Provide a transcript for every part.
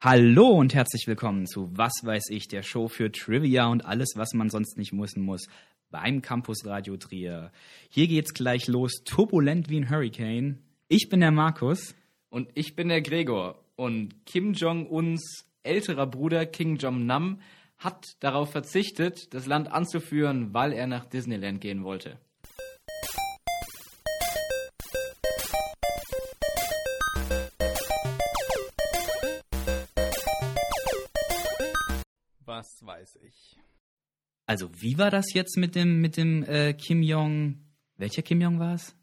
Hallo und herzlich willkommen zu Was weiß ich, der Show für Trivia und alles, was man sonst nicht wissen muss beim Campus Radio Trier. Hier geht's gleich los, turbulent wie ein Hurricane. Ich bin der Markus. Und ich bin der Gregor. Und Kim Jong-uns älterer Bruder King Jong-nam hat darauf verzichtet, das Land anzuführen, weil er nach Disneyland gehen wollte. Also, wie war das jetzt mit dem, mit dem äh, Kim Jong? Welcher Kim Jong war es?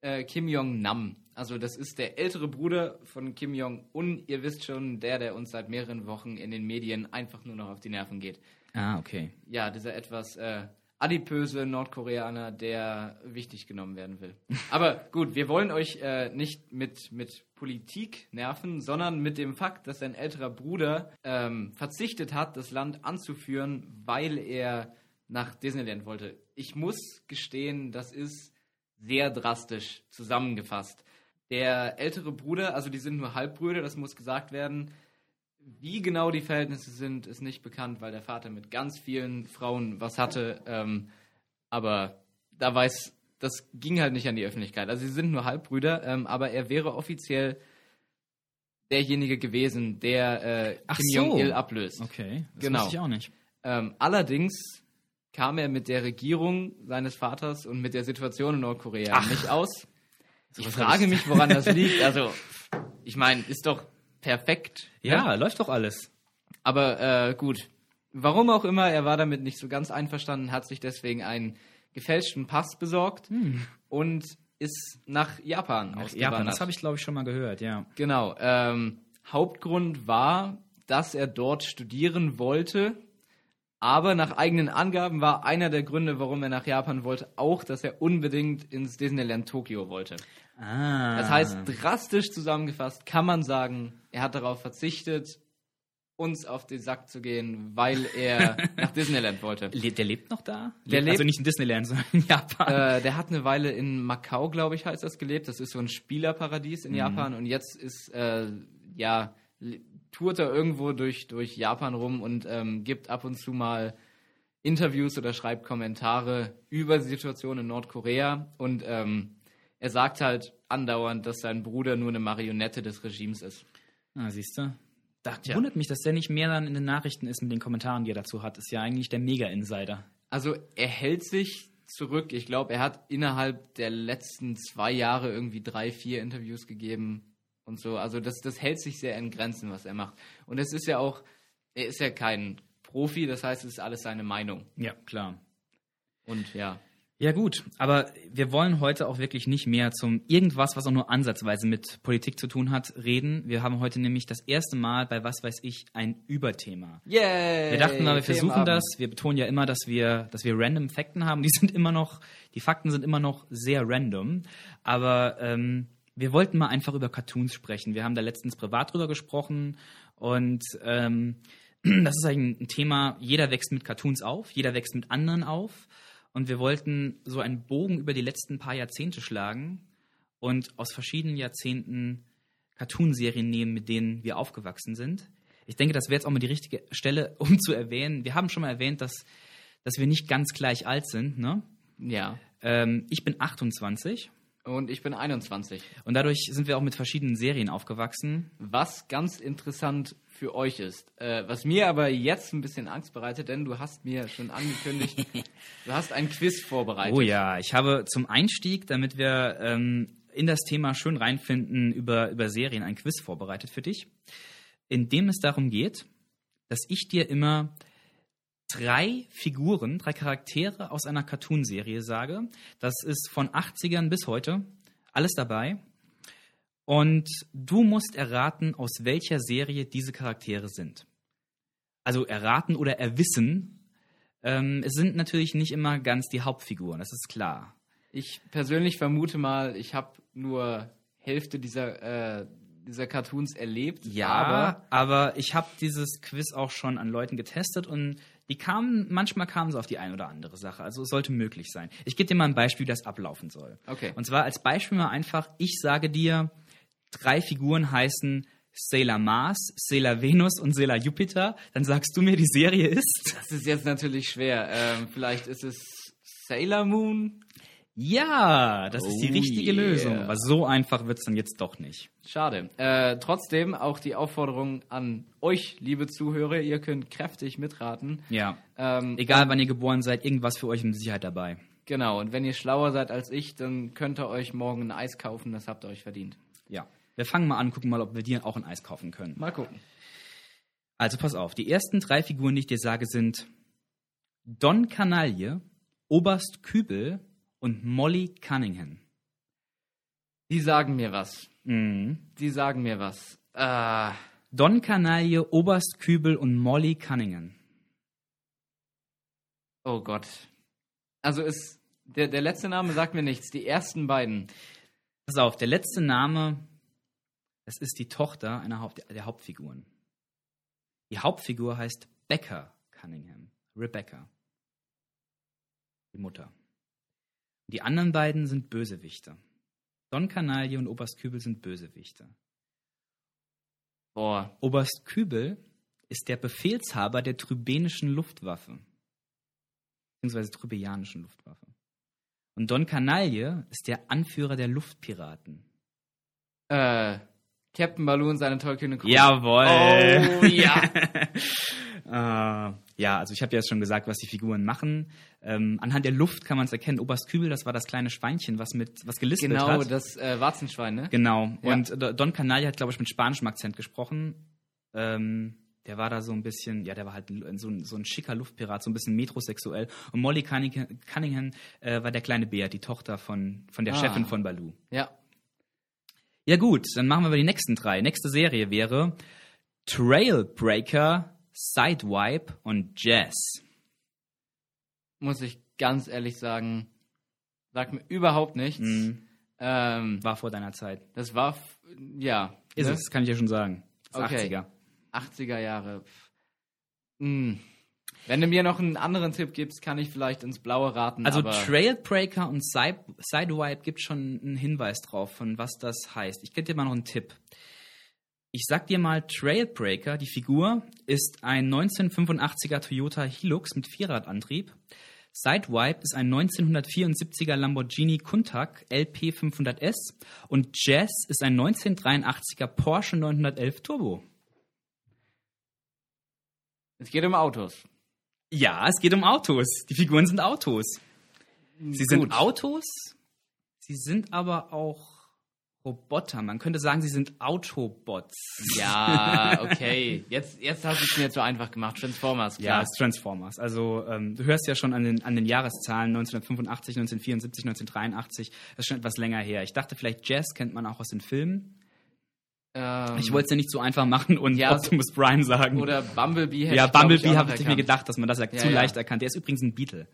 Äh, Kim Jong-nam. Also das ist der ältere Bruder von Kim Jong-un. Ihr wisst schon, der, der uns seit mehreren Wochen in den Medien einfach nur noch auf die Nerven geht. Ah, okay. Ja, dieser etwas äh, adipöse Nordkoreaner, der wichtig genommen werden will. Aber gut, wir wollen euch äh, nicht mit, mit Politik nerven, sondern mit dem Fakt, dass sein älterer Bruder ähm, verzichtet hat, das Land anzuführen, weil er nach Disneyland wollte. Ich muss gestehen, das ist sehr drastisch zusammengefasst. Der ältere Bruder, also die sind nur Halbbrüder, das muss gesagt werden. Wie genau die Verhältnisse sind, ist nicht bekannt, weil der Vater mit ganz vielen Frauen was hatte. Ähm, aber da weiß, das ging halt nicht an die Öffentlichkeit. Also sie sind nur Halbbrüder, ähm, aber er wäre offiziell derjenige gewesen, der äh, Ach Kim so. Jong-il ablöst. Okay, das Genau. ich auch nicht. Ähm, allerdings kam er mit der Regierung seines Vaters und mit der Situation in Nordkorea Ach. nicht aus. Ich frage ich- mich, woran das liegt. Also, ich meine, ist doch perfekt. Ja, ne? läuft doch alles. Aber äh, gut. Warum auch immer, er war damit nicht so ganz einverstanden, hat sich deswegen einen gefälschten Pass besorgt und ist nach Japan Ach, ausgewandert. Japan, das habe ich glaube ich schon mal gehört, ja. Genau. Ähm, Hauptgrund war, dass er dort studieren wollte. Aber nach eigenen Angaben war einer der Gründe, warum er nach Japan wollte, auch, dass er unbedingt ins Disneyland Tokio wollte. Ah. Das heißt, drastisch zusammengefasst kann man sagen, er hat darauf verzichtet, uns auf den Sack zu gehen, weil er nach Disneyland wollte. Der lebt noch da? Der lebt, also lebt- nicht in Disneyland, sondern in Japan. Äh, der hat eine Weile in Macau, glaube ich, heißt das, gelebt. Das ist so ein Spielerparadies in Japan. Und jetzt ist, äh, ja, tourt er irgendwo durch, durch Japan rum und ähm, gibt ab und zu mal Interviews oder schreibt Kommentare über die Situation in Nordkorea. Und ähm, er sagt halt andauernd, dass sein Bruder nur eine Marionette des Regimes ist. Ah, siehst du? Da Tja. wundert mich, dass der nicht mehr dann in den Nachrichten ist mit den Kommentaren, die er dazu hat. Ist ja eigentlich der Mega-Insider. Also er hält sich zurück. Ich glaube, er hat innerhalb der letzten zwei Jahre irgendwie drei, vier Interviews gegeben und so. Also das, das hält sich sehr in Grenzen, was er macht. Und es ist ja auch, er ist ja kein Profi, das heißt, es ist alles seine Meinung. Ja, klar. Und ja. Ja gut, aber wir wollen heute auch wirklich nicht mehr zum irgendwas, was auch nur ansatzweise mit Politik zu tun hat, reden. Wir haben heute nämlich das erste Mal bei Was weiß ich ein Überthema. Yay! Wir dachten mal, wir versuchen das. Wir betonen ja immer, dass wir, dass wir random Fakten haben. Die sind immer noch, die Fakten sind immer noch sehr random. Aber ähm, wir wollten mal einfach über Cartoons sprechen. Wir haben da letztens privat drüber gesprochen und ähm, das ist eigentlich ein Thema, jeder wächst mit Cartoons auf, jeder wächst mit anderen auf. Und wir wollten so einen Bogen über die letzten paar Jahrzehnte schlagen und aus verschiedenen Jahrzehnten Cartoonserien nehmen, mit denen wir aufgewachsen sind. Ich denke, das wäre jetzt auch mal die richtige Stelle, um zu erwähnen. Wir haben schon mal erwähnt, dass, dass wir nicht ganz gleich alt sind. Ne? Ja. Ähm, ich bin 28 Und ich bin 21. und dadurch sind wir auch mit verschiedenen Serien aufgewachsen. Was ganz interessant für euch ist, äh, was mir aber jetzt ein bisschen Angst bereitet, denn du hast mir schon angekündigt, du hast ein Quiz vorbereitet. Oh ja, ich habe zum Einstieg, damit wir ähm, in das Thema schön reinfinden, über, über Serien ein Quiz vorbereitet für dich, in dem es darum geht, dass ich dir immer drei Figuren, drei Charaktere aus einer Cartoonserie sage. Das ist von 80ern bis heute alles dabei. Und du musst erraten, aus welcher Serie diese Charaktere sind. Also erraten oder erwissen. Ähm, es sind natürlich nicht immer ganz die Hauptfiguren, das ist klar. Ich persönlich vermute mal, ich habe nur Hälfte dieser, äh, dieser Cartoons erlebt. Ja, aber aber, aber ich habe dieses Quiz auch schon an Leuten getestet und die kamen, manchmal kamen sie auf die eine oder andere Sache. Also es sollte möglich sein. Ich gebe dir mal ein Beispiel, wie das ablaufen soll. Okay. Und zwar als Beispiel mal einfach, ich sage dir, drei Figuren heißen Sailor Mars, Sailor Venus und Sailor Jupiter, dann sagst du mir, die Serie ist. Das ist jetzt natürlich schwer. Ähm, vielleicht ist es Sailor Moon? Ja, das ist die Oh richtige yeah. Lösung. Aber so einfach wird's dann jetzt doch nicht. Schade. Äh, trotzdem auch die Aufforderung an euch, liebe Zuhörer, ihr könnt kräftig mitraten. Ja. Ähm, Egal, wann ihr geboren seid, irgendwas für euch mit Sicherheit dabei. Genau, und wenn ihr schlauer seid als ich, dann könnt ihr euch morgen ein Eis kaufen, das habt ihr euch verdient. Ja. Wir fangen mal an, gucken mal, ob wir dir auch ein Eis kaufen können. Mal gucken. Also pass auf, die ersten drei Figuren, die ich dir sage, sind Don Canaille, Oberst Kübel und Molly Cunningham. Die sagen mir was. Mhm. Die sagen mir was. Äh, Don Canaille, Oberst Kübel und Molly Cunningham. oh Gott. Also ist der, der letzte Name sagt mir nichts. Die ersten beiden. Pass auf, der letzte Name, das ist die Tochter einer Haupt der Hauptfiguren. Die Hauptfigur heißt Becca Cunningham. Rebecca. Die Mutter. Die anderen beiden sind Bösewichte. Don Canaille und Oberst Kübel sind Bösewichte. Boah. Oberst Kübel ist der Befehlshaber der trübenischen Luftwaffe. Beziehungsweise trübianischen Luftwaffe. Und Don Canaille ist der Anführer der Luftpiraten. Äh, Captain Baloo und seine tollkühne Crew. Jawohl. Oh, ja. äh, ja, also ich habe ja jetzt schon gesagt, was die Figuren machen. Ähm, anhand der Luft kann man es erkennen. Oberst Kübel, das war das kleine Schweinchen, was mit was gelispelt Genau, hat. das äh, Warzenschwein, ne? Genau. Ja. Und äh, Don Canaille hat, glaube ich, mit spanischem Akzent gesprochen. Ähm, der war da so ein bisschen, ja, der war halt so ein, so ein schicker Luftpirat, so ein bisschen metrosexuell. Und Molly Cunningham, äh, war der kleine Bär, die Tochter von, von der Ah. Chefin von Baloo. Ja. Ja gut, dann machen wir mal die nächsten drei. Nächste Serie wäre Trailbreaker, Sidewipe und Jazz. Muss ich ganz ehrlich sagen, sagt mir überhaupt nichts. Mhm. Ähm, War vor deiner Zeit. das war, ja. Ist ne? es, kann ich ja schon sagen. Okay. 80er. 80er Jahre. Pff. Hm. Wenn du mir noch einen anderen Tipp gibst, kann ich vielleicht ins Blaue raten. Also Trailbreaker und Side Sidewipe gibt schon einen Hinweis drauf, von was das heißt. Ich gebe dir mal noch einen Tipp. Ich sag dir mal, Trailbreaker, die Figur, ist ein 1985er Toyota Hilux mit Vierradantrieb. Sidewipe ist ein 1974er Lamborghini Countach LP 500S und Jazz ist ein 1983er Porsche 911 Turbo. es geht um Autos. Ja, es geht um Autos. Die Figuren sind Autos. Sie sind Gut. Autos, sie sind aber auch Roboter. Man könnte sagen, sie sind Autobots. Ja, okay. Jetzt, jetzt hast du es mir zu einfach gemacht. Transformers, Ja, klar. es ist Transformers. Also ähm, du hörst ja schon an den, an den Jahreszahlen 1985, 1974, 1983. Das ist schon etwas länger her. Ich dachte, vielleicht Jazz kennt man auch aus den Filmen. Ähm, Ich wollte es ja nicht so einfach machen und Ja, Optimus Prime sagen. Oder Bumblebee hätte ja, Bumblebee habe ich mir gedacht, dass man das zu Ja, ja. leicht erkannt. Der ist übrigens ein Beatle.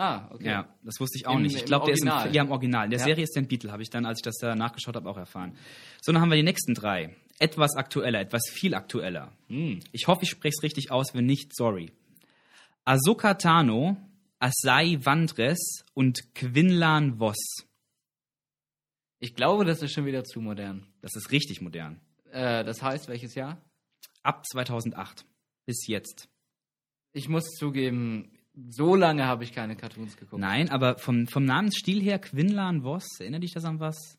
Ah, okay. Ja, das wusste ich auch Im- nicht. Ich glaube, der ist im, ja, im Original. In der Ja. Serie ist der ein Beatle, habe ich dann, als ich das da nachgeschaut habe, auch erfahren. So, dann haben wir die nächsten drei. Etwas aktueller, etwas viel aktueller. Hm. Ich hoffe, ich spreche es richtig aus, wenn nicht, sorry. Ahsoka Tano, Asai Vandres und Quinlan Voss. Ich glaube, das ist schon wieder zu modern. Das ist richtig modern. Äh, das heißt, welches Jahr? Ab 2008 bis jetzt. Ich muss zugeben, so lange habe ich keine Cartoons geguckt. Nein, aber vom, vom Namensstil her, Quinlan Voss, erinnert dich das an was?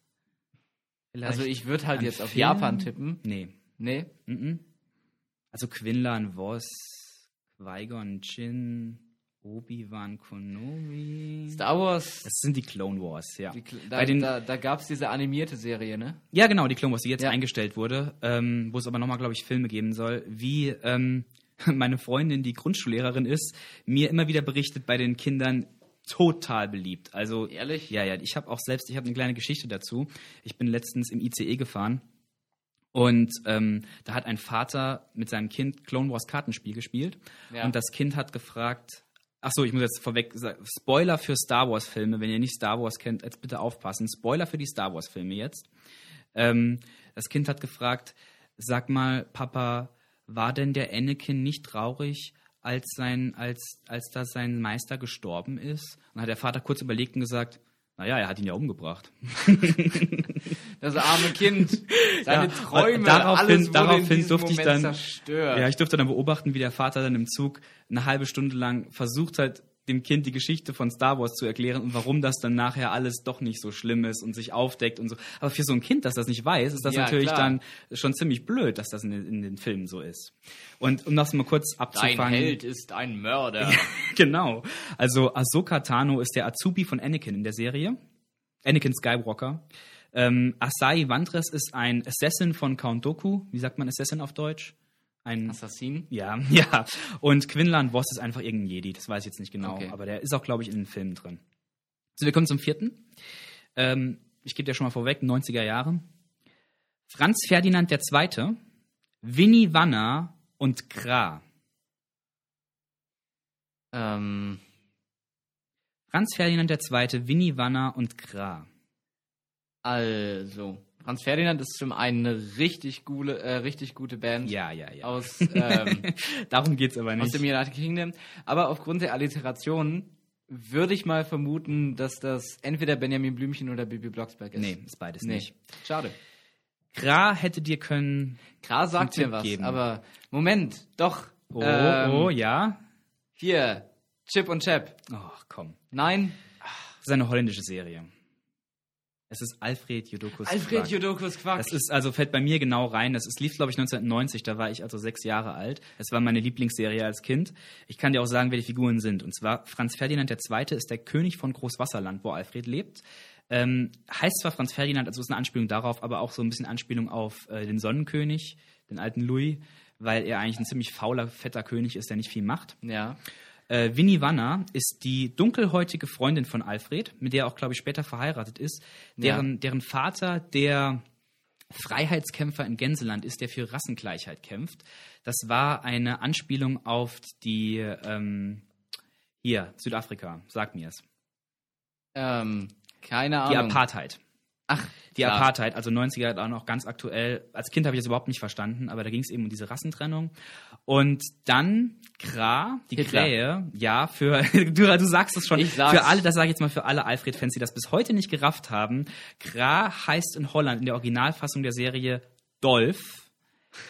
Vielleicht Also ich würde halt jetzt auf Film? Japan tippen. Nee. Nee. Mhm. Also Quinlan Voss, Qui-Gon Jinn, Obi-Wan Kenobi. Star Wars, Das sind die Clone Wars, ja. die, da, Bei den, da, da gab es diese animierte Serie, ne? ja, genau, die Clone Wars, die jetzt Ja. eingestellt wurde, ähm, wo es aber nochmal, glaube ich, Filme geben soll, wie ähm, meine Freundin, die Grundschullehrerin ist, mir immer wieder berichtet, bei den Kindern total beliebt. Also Ehrlich? Ja, ja, ich habe auch selbst, ich habe eine kleine Geschichte dazu. Ich bin letztens im ICE gefahren und ähm, da hat ein Vater mit seinem Kind Clone Wars Kartenspiel gespielt Ja. und das Kind hat gefragt, ach so, ich muss jetzt vorweg sagen, Spoiler für Star Wars Filme, wenn ihr nicht Star Wars kennt, jetzt bitte aufpassen. Spoiler für die Star Wars Filme jetzt. Ähm, das Kind hat gefragt, sag mal, Papa, war denn der Anakin nicht traurig, als sein, als, als da sein Meister gestorben ist? Und dann hat der Vater kurz überlegt und gesagt, Naja, er hat ihn ja umgebracht. Das arme Kind. Seine Ja, Träume, daraufhin- alles wurde daraufhin durfte ich Moment dann- zerstört. Ja, ich durfte dann beobachten, wie der Vater dann im Zug eine halbe Stunde lang versucht hat, dem Kind die Geschichte von Star Wars zu erklären und warum das dann nachher alles doch nicht so schlimm ist und sich aufdeckt und so. Aber für so ein Kind, das das nicht weiß, ist das Ja, natürlich klar. dann schon ziemlich blöd, dass das in, den- in den Filmen so ist. Und um das mal kurz abzufangen. Held ist ein Mörder. Genau. Also Ahsoka Tano ist der Azubi von Anakin in der Serie. Anakin Skywalker. Ähm, Asai Vantres ist ein Assassin von Count Dooku. Wie sagt man Assassin auf Deutsch? Ein Assassin. ja, ja. Und Quinlan Voss ist einfach irgendein Jedi. Das weiß ich jetzt nicht genau. Okay. Aber der ist auch, glaube ich, in den Filmen drin. So, wir kommen zum vierten. Ähm, ich gebe dir schon mal vorweg, 90er Jahre. Franz Ferdinand II., Winnie Wanner und Gra. Ähm, Franz Ferdinand II., Winnie Wanner und Gra. also, Franz Ferdinand ist zum einen eine richtig gute, äh, richtig gute Band Ja, ja, ja. aus, ähm, Darum geht's aber aus nicht. dem United Kingdom. Aber aufgrund der Alliteration würde ich mal vermuten, dass das entweder Benjamin Blümchen oder Bibi Blocksberg ist. Nee, ist beides Nee. nicht. Schade. Gra hätte dir können. Klar sagt mir was, geben. aber Moment, doch. Oh, ähm, oh, ja. Hier, Chip und Chap. Ach, komm. Nein, Das ist eine holländische Serie. Es ist Alfred Jodokus Alfred Quack. Jodokus Quack. Das ist also fällt bei mir genau rein. Das ist, lief glaube ich 1990. Da war ich also sechs Jahre alt. Das war meine Lieblingsserie als Kind. Ich kann dir auch sagen, wer die Figuren sind. Und zwar Franz Ferdinand II. ist der König von Großwasserland, wo Alfred lebt. Ähm, heißt zwar Franz Ferdinand, also ist eine Anspielung darauf, aber auch so ein bisschen Anspielung auf äh, den Sonnenkönig, den alten Louis, weil er eigentlich ein ziemlich fauler, fetter König ist, der nicht viel macht. ja. Äh, Winnie Wanner ist die dunkelhäutige Freundin von Alfred, mit der er auch, glaube ich, später verheiratet ist, deren, deren Vater der Freiheitskämpfer im Gänseland ist, der für Rassengleichheit kämpft. Das war eine Anspielung auf die, ähm, hier, Südafrika, sag mir es. Ähm, keine Die Ahnung. Apartheid. Ach, Die klar. Apartheid, also 90er auch noch ganz aktuell. Als Kind habe ich das überhaupt nicht verstanden, aber da ging es eben um diese Rassentrennung. Und dann Kra, die Hitler. Krähe, ja, für, du, du sagst es schon, Ich sag's. für alle, das sage ich jetzt mal für alle Alfred-Fans, die das bis heute nicht gerafft haben. Kra heißt in Holland in der Originalfassung der Serie Dolph,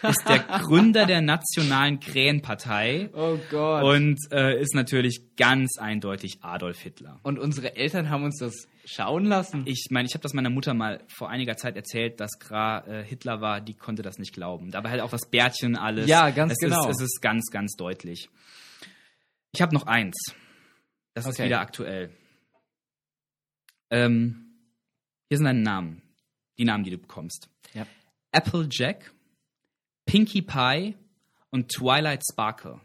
ist der Gründer der Nationalen Krähenpartei Oh Gott. und äh, ist natürlich ganz eindeutig Adolf Hitler. Und unsere Eltern haben uns das schauen lassen. Ich meine, ich habe das meiner Mutter mal vor einiger Zeit erzählt, dass Gra äh, Hitler war, die konnte das nicht glauben. Dabei halt auch das Bärtchen alles. Ja, ganz es genau. Ist, es ist ganz, ganz deutlich. Ich habe noch eins. Das ist Okay. wieder aktuell. Ähm, hier sind deine Namen. Die Namen, die du bekommst. Ja. Applejack, Pinkie Pie und Twilight Sparkle.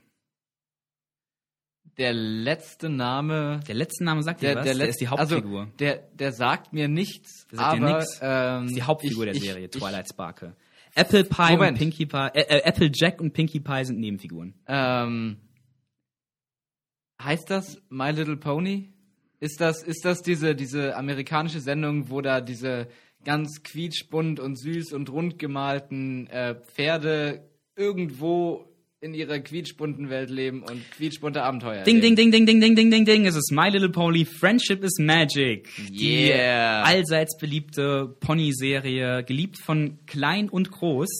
Der letzte Name. Der letzte Name sagt dir Der, was? der, der ist die Hauptfigur. Also, der, der sagt mir nichts. Der sagt dir aber, nix. Ähm, Das ist die Hauptfigur ich, der Serie, ich, Twilight Sparkle. Apple Pie Moment. und Pinkie Pie, äh, äh, Applejack und Pinkie Pie sind Nebenfiguren. Ähm, heißt das My Little Pony? Ist das, ist das diese, diese amerikanische Sendung, wo da diese ganz quietschbunt und süß und rund gemalten äh, Pferde irgendwo in ihrer quietschbunten Welt leben und quietschbunte Abenteuer Ding, ding, ding, ding, ding, ding, ding, ding, ding. Es ist My Little Pony, Friendship is Magic. Die Yeah. allseits beliebte Pony-Serie, geliebt von klein und groß.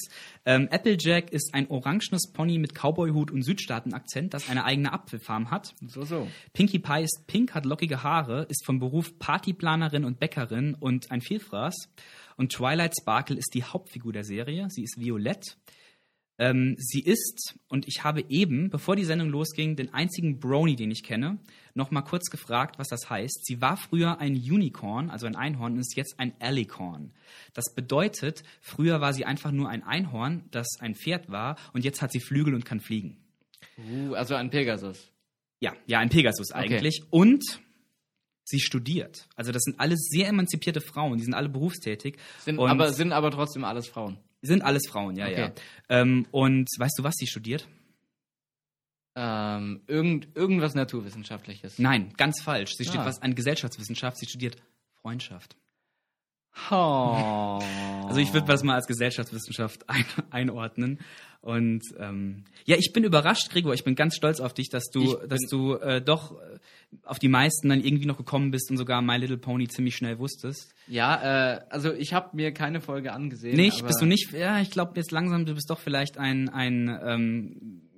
Ähm, Applejack ist ein orangenes Pony mit Cowboyhut und Südstaaten-Akzent, das eine eigene Apfelfarm hat. So, so. Pinkie Pie ist pink, hat lockige Haare, ist vom Beruf Partyplanerin und Bäckerin und ein Vielfraß. Und Twilight Sparkle ist die Hauptfigur der Serie. Sie ist violett. Ähm, sie ist, und ich habe eben, bevor die Sendung losging, den einzigen Brony, den ich kenne, noch mal kurz gefragt, was das heißt. Sie war früher ein Unicorn, also ein Einhorn, und ist jetzt ein Alicorn. Das bedeutet, früher war sie einfach nur ein Einhorn, das ein Pferd war, und jetzt hat sie Flügel und kann fliegen. Uh, also ein Pegasus. Ja, ja, ein Pegasus eigentlich. Und sie studiert. Also das sind alles sehr emanzipierte Frauen, die sind alle berufstätig. Sind aber, sind aber trotzdem alles Frauen. Sind alles Frauen, ja, Okay. ja. Ähm, und weißt du, was sie studiert? Ähm, irgend, irgendwas Naturwissenschaftliches. Nein, ganz falsch. Sie studiert Ah. was an Gesellschaftswissenschaft, sie studiert Freundschaft. Oh. Also ich würde das mal als Gesellschaftswissenschaft ein, einordnen. Und ähm, ja, ich bin überrascht, Gregor. Ich bin ganz stolz auf dich, dass du, dass du äh, doch auf die meisten dann irgendwie noch gekommen bist und sogar My Little Pony ziemlich schnell wusstest. Ja, äh, also ich habe mir keine Folge angesehen. Nicht? Bist du nicht? Ja, ich glaube jetzt langsam, du bist doch vielleicht ein, ein ähm,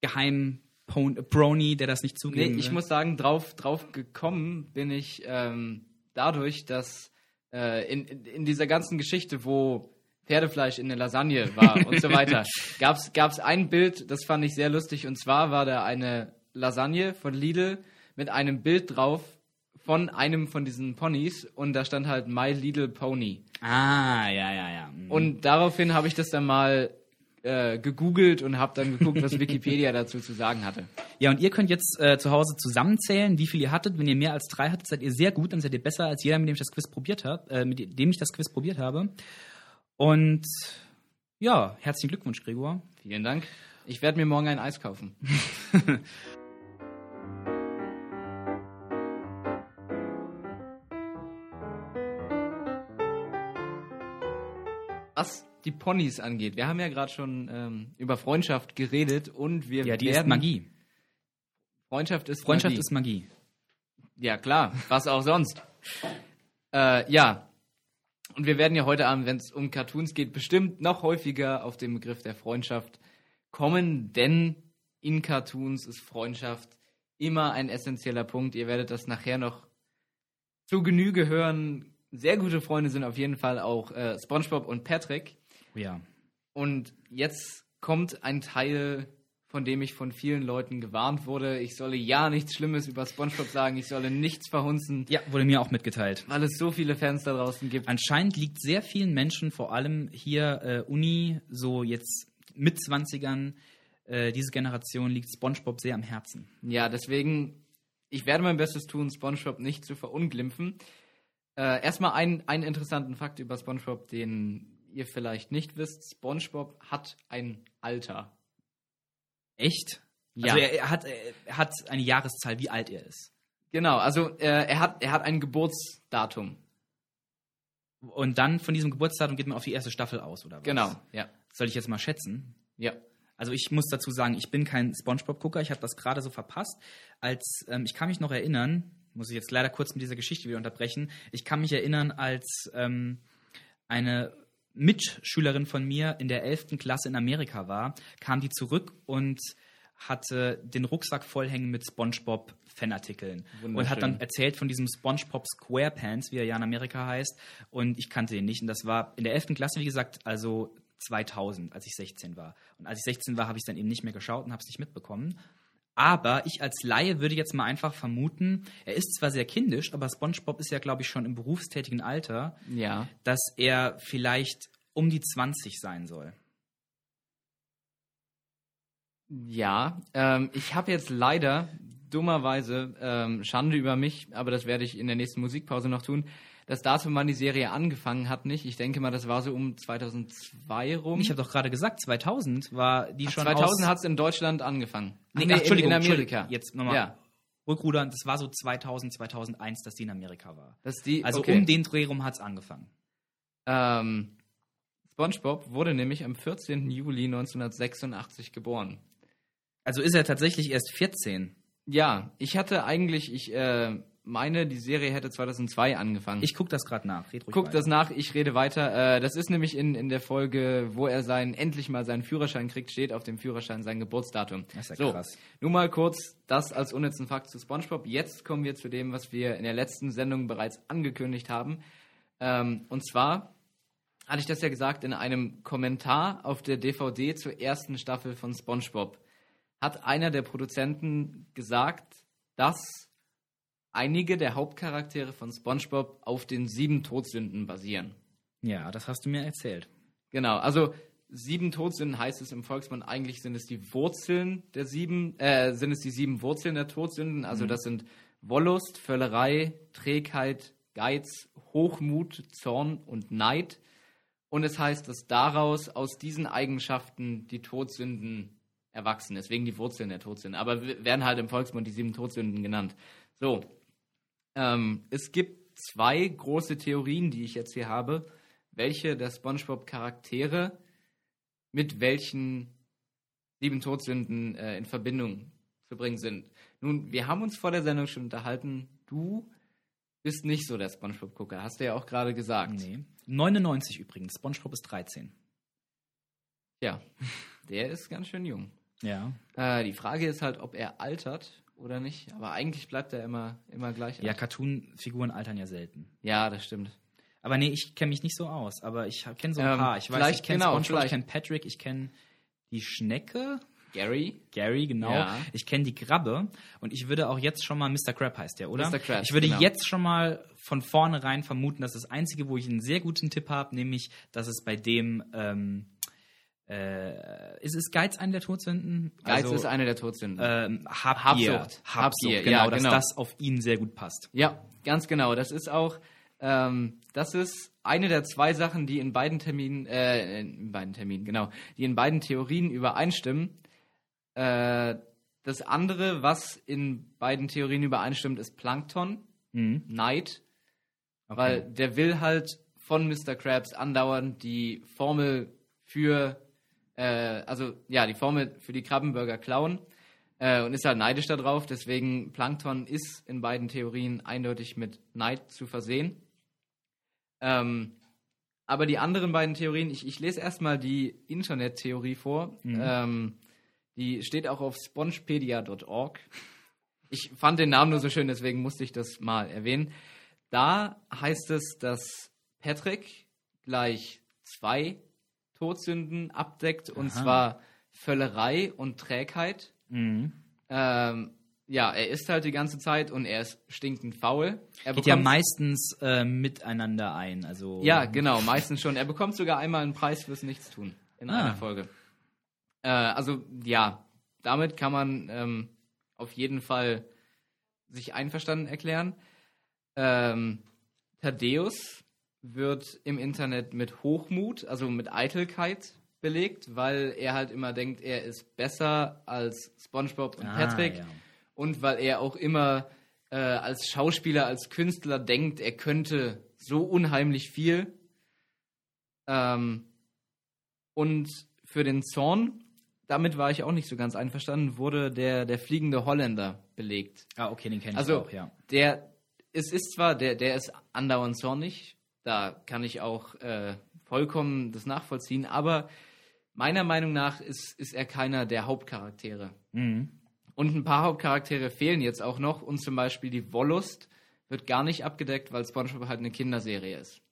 geheim Brony, der das nicht Nee, zugeben ich will. muss sagen, drauf, drauf gekommen bin ich ähm, dadurch, dass äh, in, in, dieser ganzen Geschichte, wo Pferdefleisch in der Lasagne war und so weiter, gab's gab's ein Bild, das fand ich sehr lustig, und zwar war da eine Lasagne von Lidl mit einem Bild drauf von einem von diesen Ponys und da stand halt My Little Pony. Ah, ja, ja, ja. Mhm. Und daraufhin habe ich das dann mal äh, gegoogelt und habe dann geguckt, was Wikipedia dazu zu sagen hatte. Ja, und ihr könnt jetzt äh, zu Hause zusammenzählen, wie viel ihr hattet. Wenn ihr mehr als drei hattet, seid ihr sehr gut, dann seid ihr besser als jeder, mit dem ich das Quiz probiert habe, äh, mit dem ich das Quiz probiert habe. Und ja, herzlichen Glückwunsch, Gregor. Vielen Dank. Ich werde mir morgen ein Eis kaufen. Was die Ponys angeht, wir haben ja gerade schon ähm, über Freundschaft geredet und wir Ja, die werden ist Magie. Freundschaft ist Freundschaft Magie. ist Magie. Ja, klar. Was auch sonst. Äh, ja. Und wir werden ja heute Abend, wenn es um Cartoons geht, bestimmt noch häufiger auf den Begriff der Freundschaft kommen, denn in Cartoons ist Freundschaft immer ein essentieller Punkt. Ihr werdet das nachher noch zu Genüge hören. Sehr gute Freunde sind auf jeden Fall auch äh, SpongeBob und Patrick. Ja. Und jetzt kommt ein Teil, von dem ich von vielen Leuten gewarnt wurde. Ich solle ja nichts Schlimmes über SpongeBob sagen, ich solle nichts verhunzen, Ja, wurde mir auch mitgeteilt. weil es so viele Fans da draußen gibt. Anscheinend liegt sehr vielen Menschen, vor allem hier äh, Uni, so jetzt mit 20ern, äh, diese Generation liegt SpongeBob sehr am Herzen. Ja, deswegen, ich werde mein Bestes tun, SpongeBob nicht zu verunglimpfen. Äh, erstmal ein, einen interessanten Fakt über SpongeBob, den ihr vielleicht nicht wisst. SpongeBob hat ein Alter. Echt? Ja. Also er, er, hat, er hat eine Jahreszahl, wie alt er ist. Genau, also äh, er, hat, er hat ein Geburtsdatum. Und dann von diesem Geburtsdatum geht man auf die erste Staffel aus, oder was? Genau, ja. Soll ich jetzt mal schätzen? Ja. Also ich muss dazu sagen, ich bin kein SpongeBob-Gucker. Ich habe das gerade so verpasst. Als ähm, ich kann mich noch erinnern, muss ich jetzt leider kurz mit dieser Geschichte wieder unterbrechen. Ich kann mich erinnern, als ähm, eine Mitschülerin von mir in der 11. Klasse in Amerika war, kam die zurück und hatte den Rucksack vollhängen mit SpongeBob Fanartikeln und hat dann erzählt von diesem SpongeBob SquarePants, wie er ja in Amerika heißt und ich kannte ihn nicht und das war in der 11. Klasse, wie gesagt, also 2000, als ich 16 war. Und als ich 16 war, habe ich es dann eben nicht mehr geschaut und habe es nicht mitbekommen. Aber ich als Laie würde jetzt mal einfach vermuten, er ist zwar sehr kindisch, aber SpongeBob ist ja, glaube ich, schon im berufstätigen Alter, Ja. dass er vielleicht um die 20 sein soll. Ja, ähm, ich habe jetzt leider dummerweise ähm, Schande über mich, aber das werde ich in der nächsten Musikpause noch tun. Das Datum, wann die Serie angefangen hat, nicht. Ich denke mal, das war so um 2002 rum. Ich habe doch gerade gesagt, 2000 war die Ach, schon 2000 aus... hat es in Deutschland angefangen. Nee, Ach, ach, Entschuldigung, in, in. Amerika. Jetzt nochmal Ja, rückrudern, das war so 2000, 2001, dass die in Amerika war. die. Also okay. um den Dreh rum hat es angefangen. Ähm, SpongeBob wurde nämlich am 14. Juli 1986 geboren. Also ist er tatsächlich erst 14. Ja, ich hatte eigentlich, ich äh, meine, die Serie hätte 2002 angefangen. Ich gucke das gerade nach. Red ruhig Guck weiter. das nach, ich rede weiter. Äh, das ist nämlich in, in der Folge, wo er seinen, endlich mal seinen Führerschein kriegt, steht auf dem Führerschein sein Geburtsdatum. Das ist ja so, krass. Nur mal kurz das als unnützen Fakt zu SpongeBob. Jetzt kommen wir zu dem, was wir in der letzten Sendung bereits angekündigt haben. Ähm, und zwar hatte ich das ja gesagt in einem Kommentar auf der DVD zur ersten Staffel von SpongeBob. Hat einer der Produzenten gesagt, dass einige der Hauptcharaktere von SpongeBob auf den sieben Todsünden basieren. Ja, das hast du mir erzählt. Genau, also sieben Todsünden heißt es im Volksmund, eigentlich sind es die Wurzeln der sieben, äh, sind es die sieben Wurzeln der Todsünden. Also das sind Wollust, Völlerei, Trägheit, Geiz, Hochmut, Zorn und Neid. Und es heißt, dass daraus, aus diesen Eigenschaften, die Todsünden erwachsen, deswegen die Wurzeln der Todsünden. Aber werden halt im Volksmund die sieben Todsünden genannt. So. Ähm, es gibt zwei große Theorien, die ich jetzt hier habe, welche der SpongeBob-Charaktere mit welchen sieben Todsünden äh, in Verbindung zu bringen sind. Nun, wir haben uns vor der Sendung schon unterhalten. Du bist nicht so der SpongeBob-Gucker, hast du ja auch gerade gesagt. Nee. 99 übrigens. SpongeBob ist 13. Ja, der ist ganz schön jung. Ja. Äh, die Frage ist halt, ob er altert oder nicht. Aber eigentlich bleibt er immer, immer gleich. Ja. Cartoon-Figuren altern ja selten. ja, das stimmt. Aber nee, ich kenne mich nicht so aus. Aber ich kenne so ein Ähm, paar. Ich weiß, ich kenne genau, SpongeBob, ich kenne Patrick, ich kenne die Schnecke. Gary? Gary, genau. Ja. Ich kenne die Krabbe und ich würde auch jetzt schon mal, Mr. Crab heißt der, oder? Mr. Krabs, ich würde genau. jetzt schon mal von vornherein vermuten, dass das Einzige, wo ich einen sehr guten Tipp habe, nämlich, dass es bei dem, ähm, äh, ist es Geiz eine der Todsünden? Geiz Also, ist eine der Todsünden. ähm, Habgier. Habsucht. Habsucht, Habgier, genau, ja, dass genau. das auf ihn sehr gut passt. Ja, ganz genau. Das ist auch, ähm, das ist eine der zwei Sachen, die in beiden Terminen, äh, in beiden Terminen, genau, die in beiden Theorien übereinstimmen. Äh, das andere, was in beiden Theorien übereinstimmt, ist Plankton, Mhm. Night, Okay. weil der will halt von Mr. Krabs andauernd die Formel für, äh, also ja, die Formel für die Krabbenburger klauen äh, und ist halt neidisch darauf. Deswegen Plankton ist in beiden Theorien eindeutig mit Neid zu versehen. Ähm, aber die anderen beiden Theorien, ich, ich lese erstmal die Internettheorie vor. Ähm, die steht auch auf spongepedia.org. Ich fand den Namen nur so schön, deswegen musste ich das mal erwähnen. Da heißt es, dass Patrick gleich zwei Todsünden abdeckt, und Aha. zwar Völlerei und Trägheit. Mhm. Ähm, ja, er isst halt die ganze Zeit und er ist stinkend faul. Er Geht ja meistens äh, miteinander ein. Also Ja, genau, meistens schon. Er bekommt sogar einmal einen Preis fürs Nichtstun in Ah. einer Folge. Äh, also ja, damit kann man ähm, auf jeden Fall sich einverstanden erklären. Ähm, Thaddeus wird im Internet mit Hochmut, also mit Eitelkeit belegt, weil er halt immer denkt, er ist besser als SpongeBob und Ah, Patrick ja. und weil er auch immer äh, als Schauspieler, als Künstler denkt, er könnte so unheimlich viel. Ähm, und für den Zorn, damit war ich auch nicht so ganz einverstanden, wurde der, der fliegende Holländer belegt. Ah, okay, den kenne ich Also auch, ja. der, es ist zwar, der, der ist andauernd zornig, da kann ich auch äh, vollkommen das nachvollziehen, aber meiner Meinung nach ist, ist er keiner der Hauptcharaktere. Mhm. Und ein paar Hauptcharaktere fehlen jetzt auch noch und zum Beispiel die Wollust wird gar nicht abgedeckt, weil SpongeBob halt eine Kinderserie ist.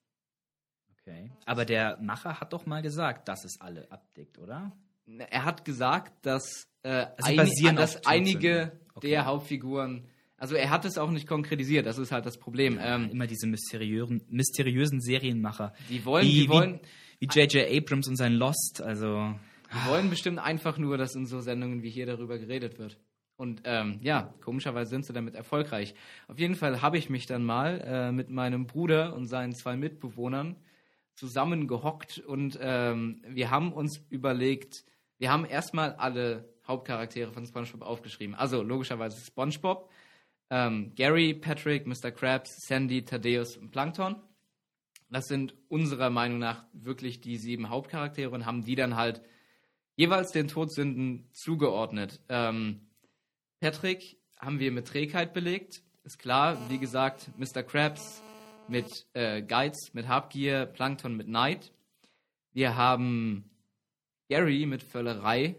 Okay. Aber der Macher hat doch mal gesagt, dass es alle abdeckt, oder? Er hat gesagt, dass, äh, ein, dass einige. Okay. der Hauptfiguren, also er hat es auch nicht konkretisiert, das ist halt das Problem. Ähm, Immer diese mysteriösen, mysteriösen Serienmacher. die wollen, wie, die wollen, wie J.J. Abrams und sein Lost, also. die wollen bestimmt einfach nur, dass in so Sendungen wie hier darüber geredet wird. Und ähm, ja, komischerweise sind sie damit erfolgreich. Auf jeden Fall habe ich mich dann mal äh, mit meinem Bruder und seinen zwei Mitbewohnern zusammengehockt und ähm, wir haben uns überlegt, wir haben erstmal alle Hauptcharaktere von SpongeBob aufgeschrieben. Also logischerweise SpongeBob, ähm, Gary, Patrick, Mr. Krabs, Sandy, Thaddeus und Plankton. Das sind unserer Meinung nach wirklich die sieben Hauptcharaktere und haben die dann halt jeweils den Todsünden zugeordnet. Ähm, Patrick haben wir mit Trägheit belegt. Ist klar, wie gesagt, Mr. Krabs mit äh, Geiz, mit Habgier, Plankton mit Neid. Wir haben Gary mit Völlerei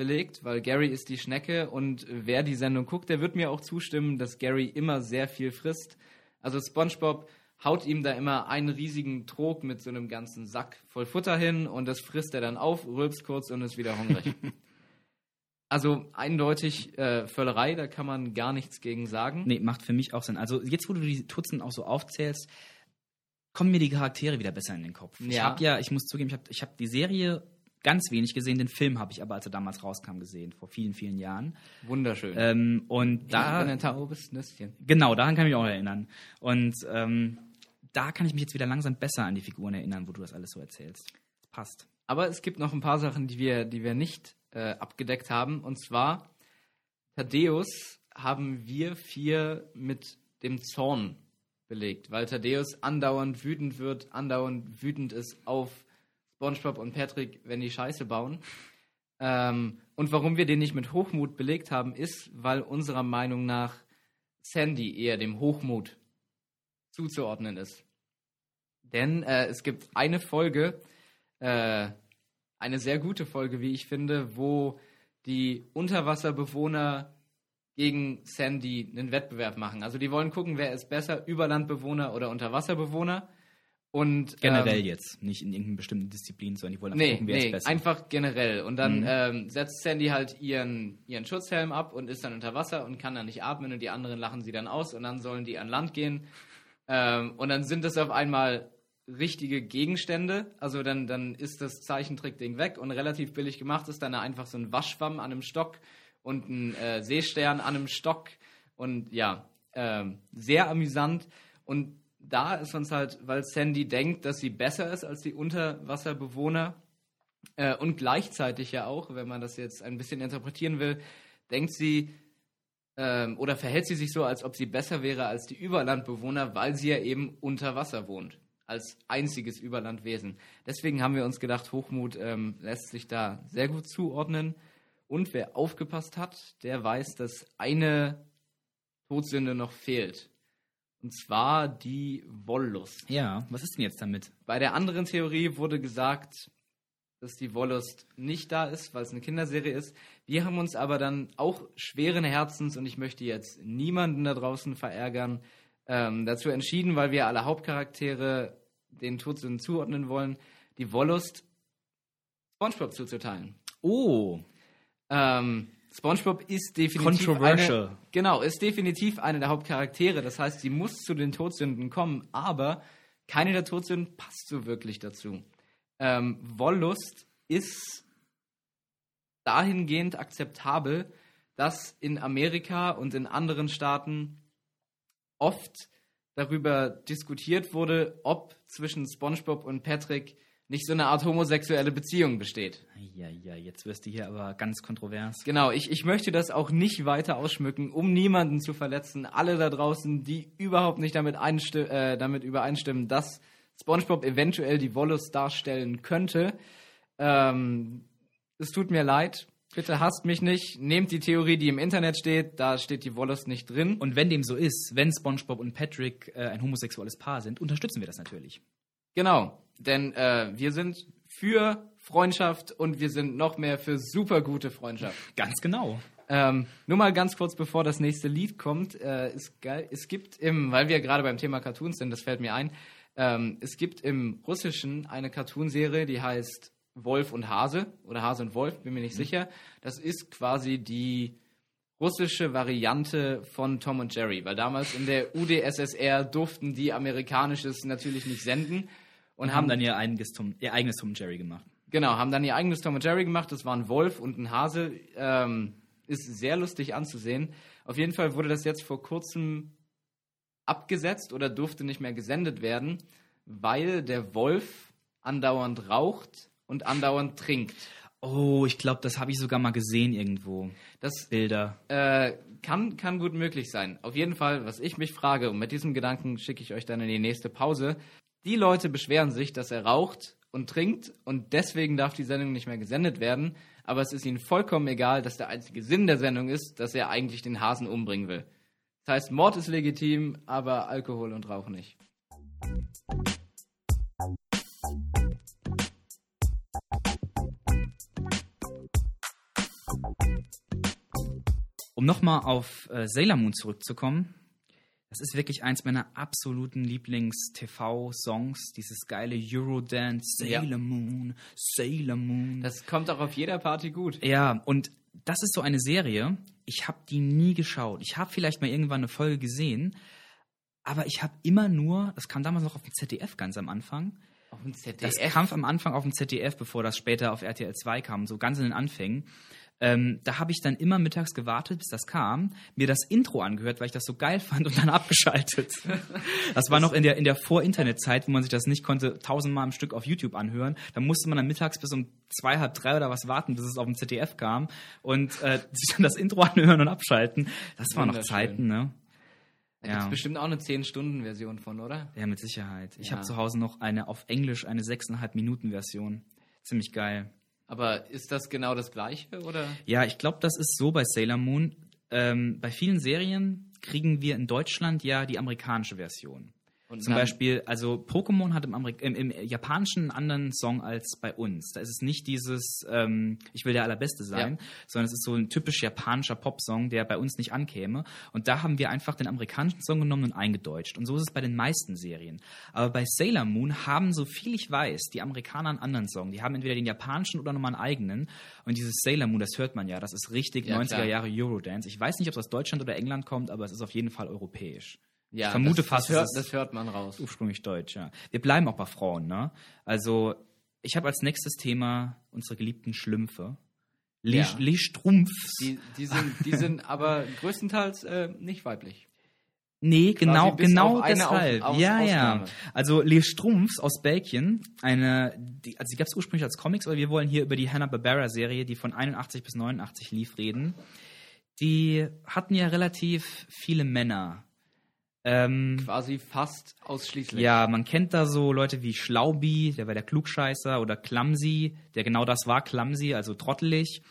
belegt, weil Gary ist die Schnecke und wer die Sendung guckt, der wird mir auch zustimmen, dass Gary immer sehr viel frisst. Also SpongeBob haut ihm da immer einen riesigen Trog mit so einem ganzen Sack voll Futter hin und das frisst er dann auf, rülpst kurz und ist wieder hungrig. also eindeutig äh, Völlerei, da kann man gar nichts gegen sagen. Nee, macht für mich auch Sinn. Also, jetzt, wo du die Tutzen auch so aufzählst, kommen mir die Charaktere wieder besser in den Kopf. Ich Ja. habe ja, ich muss zugeben, ich habe ich hab die Serie ganz wenig gesehen. Den Film habe ich aber, als er damals rauskam, gesehen, vor vielen, vielen Jahren. Wunderschön. Ähm, und da, ein taubes Nüsschen. genau, daran kann ich mich auch erinnern. Und ähm, da kann ich mich jetzt wieder langsam besser an die Figuren erinnern, wo du das alles so erzählst. Passt. Aber es gibt noch ein paar Sachen, die wir, die wir nicht äh, abgedeckt haben. Und zwar, Thaddeus haben wir vier mit dem Zorn belegt, weil Thaddeus andauernd wütend wird, andauernd wütend ist auf SpongeBob und Patrick, wenn die Scheiße bauen. Ähm, und warum wir den nicht mit Hochmut belegt haben, ist, weil unserer Meinung nach Sandy eher dem Hochmut zuzuordnen ist. Denn äh, es gibt eine Folge, äh, eine sehr gute Folge, wie ich finde, wo die Unterwasserbewohner gegen Sandy einen Wettbewerb machen. Also die wollen gucken, wer ist besser, Überlandbewohner oder Unterwasserbewohner. Und, Generell ähm, jetzt, nicht in irgendeiner bestimmten Disziplin, sondern die wollen einfach Nee, gucken, wer nee, ist besser. einfach generell. Und dann Mhm. ähm, setzt Sandy halt ihren, ihren Schutzhelm ab und ist dann unter Wasser und kann dann nicht atmen und die anderen lachen sie dann aus und dann sollen die an Land gehen. Ähm, und dann sind es auf einmal richtige Gegenstände. Also dann, dann ist das Zeichentrickding weg und relativ billig gemacht ist dann einfach so ein Waschschwamm an einem Stock und ein äh, Seestern an einem Stock. Und ja, ähm, sehr amüsant. Und da ist uns halt, weil Sandy denkt, dass sie besser ist als die Unterwasserbewohner äh, und gleichzeitig ja auch, wenn man das jetzt ein bisschen interpretieren will, denkt sie ähm, oder verhält sie sich so, als ob sie besser wäre als die Überlandbewohner, weil sie ja eben unter Wasser wohnt, als einziges Überlandwesen. Deswegen haben wir uns gedacht, Hochmut ähm, lässt sich da sehr gut zuordnen. Und wer aufgepasst hat, der weiß, dass eine Todsünde noch fehlt. Und zwar die Wollust. ja, was ist denn jetzt damit? Bei der anderen Theorie wurde gesagt, dass die Wollust nicht da ist, weil es eine Kinderserie ist. Wir haben uns aber dann auch schweren Herzens, und ich möchte jetzt niemanden da draußen verärgern, ähm, dazu entschieden, weil wir alle Hauptcharaktere den Todsünden zuordnen wollen, die Wollust SpongeBob zuzuteilen. Oh, Ähm, SpongeBob ist definitiv. Eine, genau, ist definitiv eine der Hauptcharaktere. Das heißt, sie muss zu den Todsünden kommen, aber keine der Todsünden passt so wirklich dazu. Ähm, Wollust ist dahingehend akzeptabel, dass in Amerika und in anderen Staaten oft darüber diskutiert wurde, ob zwischen SpongeBob und Patrick nicht so eine Art homosexuelle Beziehung besteht. ja, ja, jetzt wirst du hier aber ganz kontrovers. Genau, ich, ich möchte das auch nicht weiter ausschmücken, um niemanden zu verletzen. Alle da draußen, die überhaupt nicht damit, äh, damit übereinstimmen, dass SpongeBob eventuell die Wollust darstellen könnte. Ähm, es tut mir leid. Bitte hasst mich nicht. Nehmt die Theorie, die im Internet steht. Da steht die Wollust nicht drin. Und wenn dem so ist, wenn SpongeBob und Patrick äh, ein homosexuelles Paar sind, unterstützen wir das natürlich. Genau, denn äh, wir sind für Freundschaft und wir sind noch mehr für super gute Freundschaft. Ganz genau. Ähm, nur mal ganz kurz, bevor das nächste Lied kommt. Äh, es, geil, es gibt im, weil wir gerade beim Thema Cartoons sind, das fällt mir ein, ähm, es gibt im Russischen eine Cartoonserie, die heißt Wolf und Hase oder Hase und Wolf, bin mir nicht sicher. Das ist quasi die russische Variante von Tom und Jerry, weil damals in der UdSSR durften die amerikanisches natürlich nicht senden und Und haben dann ihr eigenes Tom, ihr eigenes Tom und Jerry gemacht. Genau, haben dann ihr eigenes Tom und Jerry gemacht. Das war ein Wolf und ein Hase. Ähm, ist sehr lustig anzusehen. Auf jeden Fall wurde das jetzt vor kurzem abgesetzt oder durfte nicht mehr gesendet werden, weil der Wolf andauernd raucht und andauernd trinkt. Oh, ich glaube, das habe ich sogar mal gesehen irgendwo. Das Bilder. äh, kann, kann gut möglich sein. Auf jeden Fall, was ich mich frage, und mit diesem Gedanken schicke ich euch dann in die nächste Pause. Die Leute beschweren sich, dass er raucht und trinkt und deswegen darf die Sendung nicht mehr gesendet werden. Aber es ist ihnen vollkommen egal, dass der einzige Sinn der Sendung ist, dass er eigentlich den Hasen umbringen will. Das heißt, Mord ist legitim, aber Alkohol und Rauch nicht. Um nochmal auf äh, Sailor Moon zurückzukommen, das ist wirklich eins meiner absoluten Lieblings-TV-Songs, dieses geile Eurodance, Ja. Sailor Moon, Sailor Moon. Das kommt auch auf jeder Party gut. ja, und das ist so eine Serie, ich habe die nie geschaut. Ich habe vielleicht mal irgendwann eine Folge gesehen, aber ich habe immer nur, das kam damals noch auf dem ZDF ganz am Anfang, Auf dem das ZDF. kam am Anfang auf dem ZDF, bevor das später auf RTL 2 kam, so ganz in den Anfängen. Ähm, da habe ich dann immer mittags gewartet, bis das kam, mir das Intro angehört, weil ich das so geil fand und dann abgeschaltet. Das war noch in der, in der Vor-Internet-Zeit, wo man sich das nicht konnte, tausendmal im Stück auf YouTube anhören. Da musste man dann mittags bis um zwei, halb drei oder was warten, bis es auf dem ZDF kam und äh, sich dann das Intro anhören und abschalten. Das waren noch. Zeiten, ne? Da Ja. gibt es bestimmt auch eine 10-Stunden-Version von, oder? Ja, mit Sicherheit. Ich Ja. habe zu Hause noch eine auf Englisch, eine 6,5 Minuten Version. Ziemlich geil. Aber ist das genau das gleiche, oder? Ja, ich glaube, das ist so bei Sailor Moon. Ähm, bei vielen Serien kriegen wir in Deutschland ja die amerikanische Version. Und Zum Beispiel, also Pokémon hat im, Amerik im, im Japanischen einen anderen Song als bei uns. Da ist es nicht dieses ähm, Ich will der Allerbeste sein, sondern es ist so ein typisch japanischer Popsong, der bei uns nicht ankäme. Und da haben wir einfach den amerikanischen Song genommen und eingedeutscht. Und so ist es bei den meisten Serien. Aber bei Sailor Moon haben, so viel ich weiß, die Amerikaner einen anderen Song. Die haben entweder den japanischen oder nochmal einen eigenen. Und dieses Sailor Moon, das hört man ja, das ist richtig Ja, 90er klar. Jahre Eurodance. Ich weiß nicht, ob es aus Deutschland oder England kommt, aber es ist auf jeden Fall europäisch. Ja, ich vermute das, fast, das hört, das hört man raus. ursprünglich deutsch, ja. Wir bleiben auch bei Frauen, ne? Also, ich habe als nächstes Thema unsere geliebten Schlümpfe. Les, Ja. Les Strumpfs. Die, die, sind, die sind aber größtenteils äh, nicht weiblich. nee, genau, genau auf eine deshalb. Aus- ja, ja. Ausnahme. Also, Les Strumpfs aus Belgien, eine, die, also die gab es ursprünglich als Comics, aber wir wollen hier über die Hanna-Barbera-Serie, die von 81 bis 89 lief, reden. Die hatten ja relativ viele Männer. Ähm, Quasi fast ausschließlich. Ja, man kennt da so Leute wie Schlaubi, der war der Klugscheißer, oder Clumsy, der genau das war, Clumsy, also trottelig.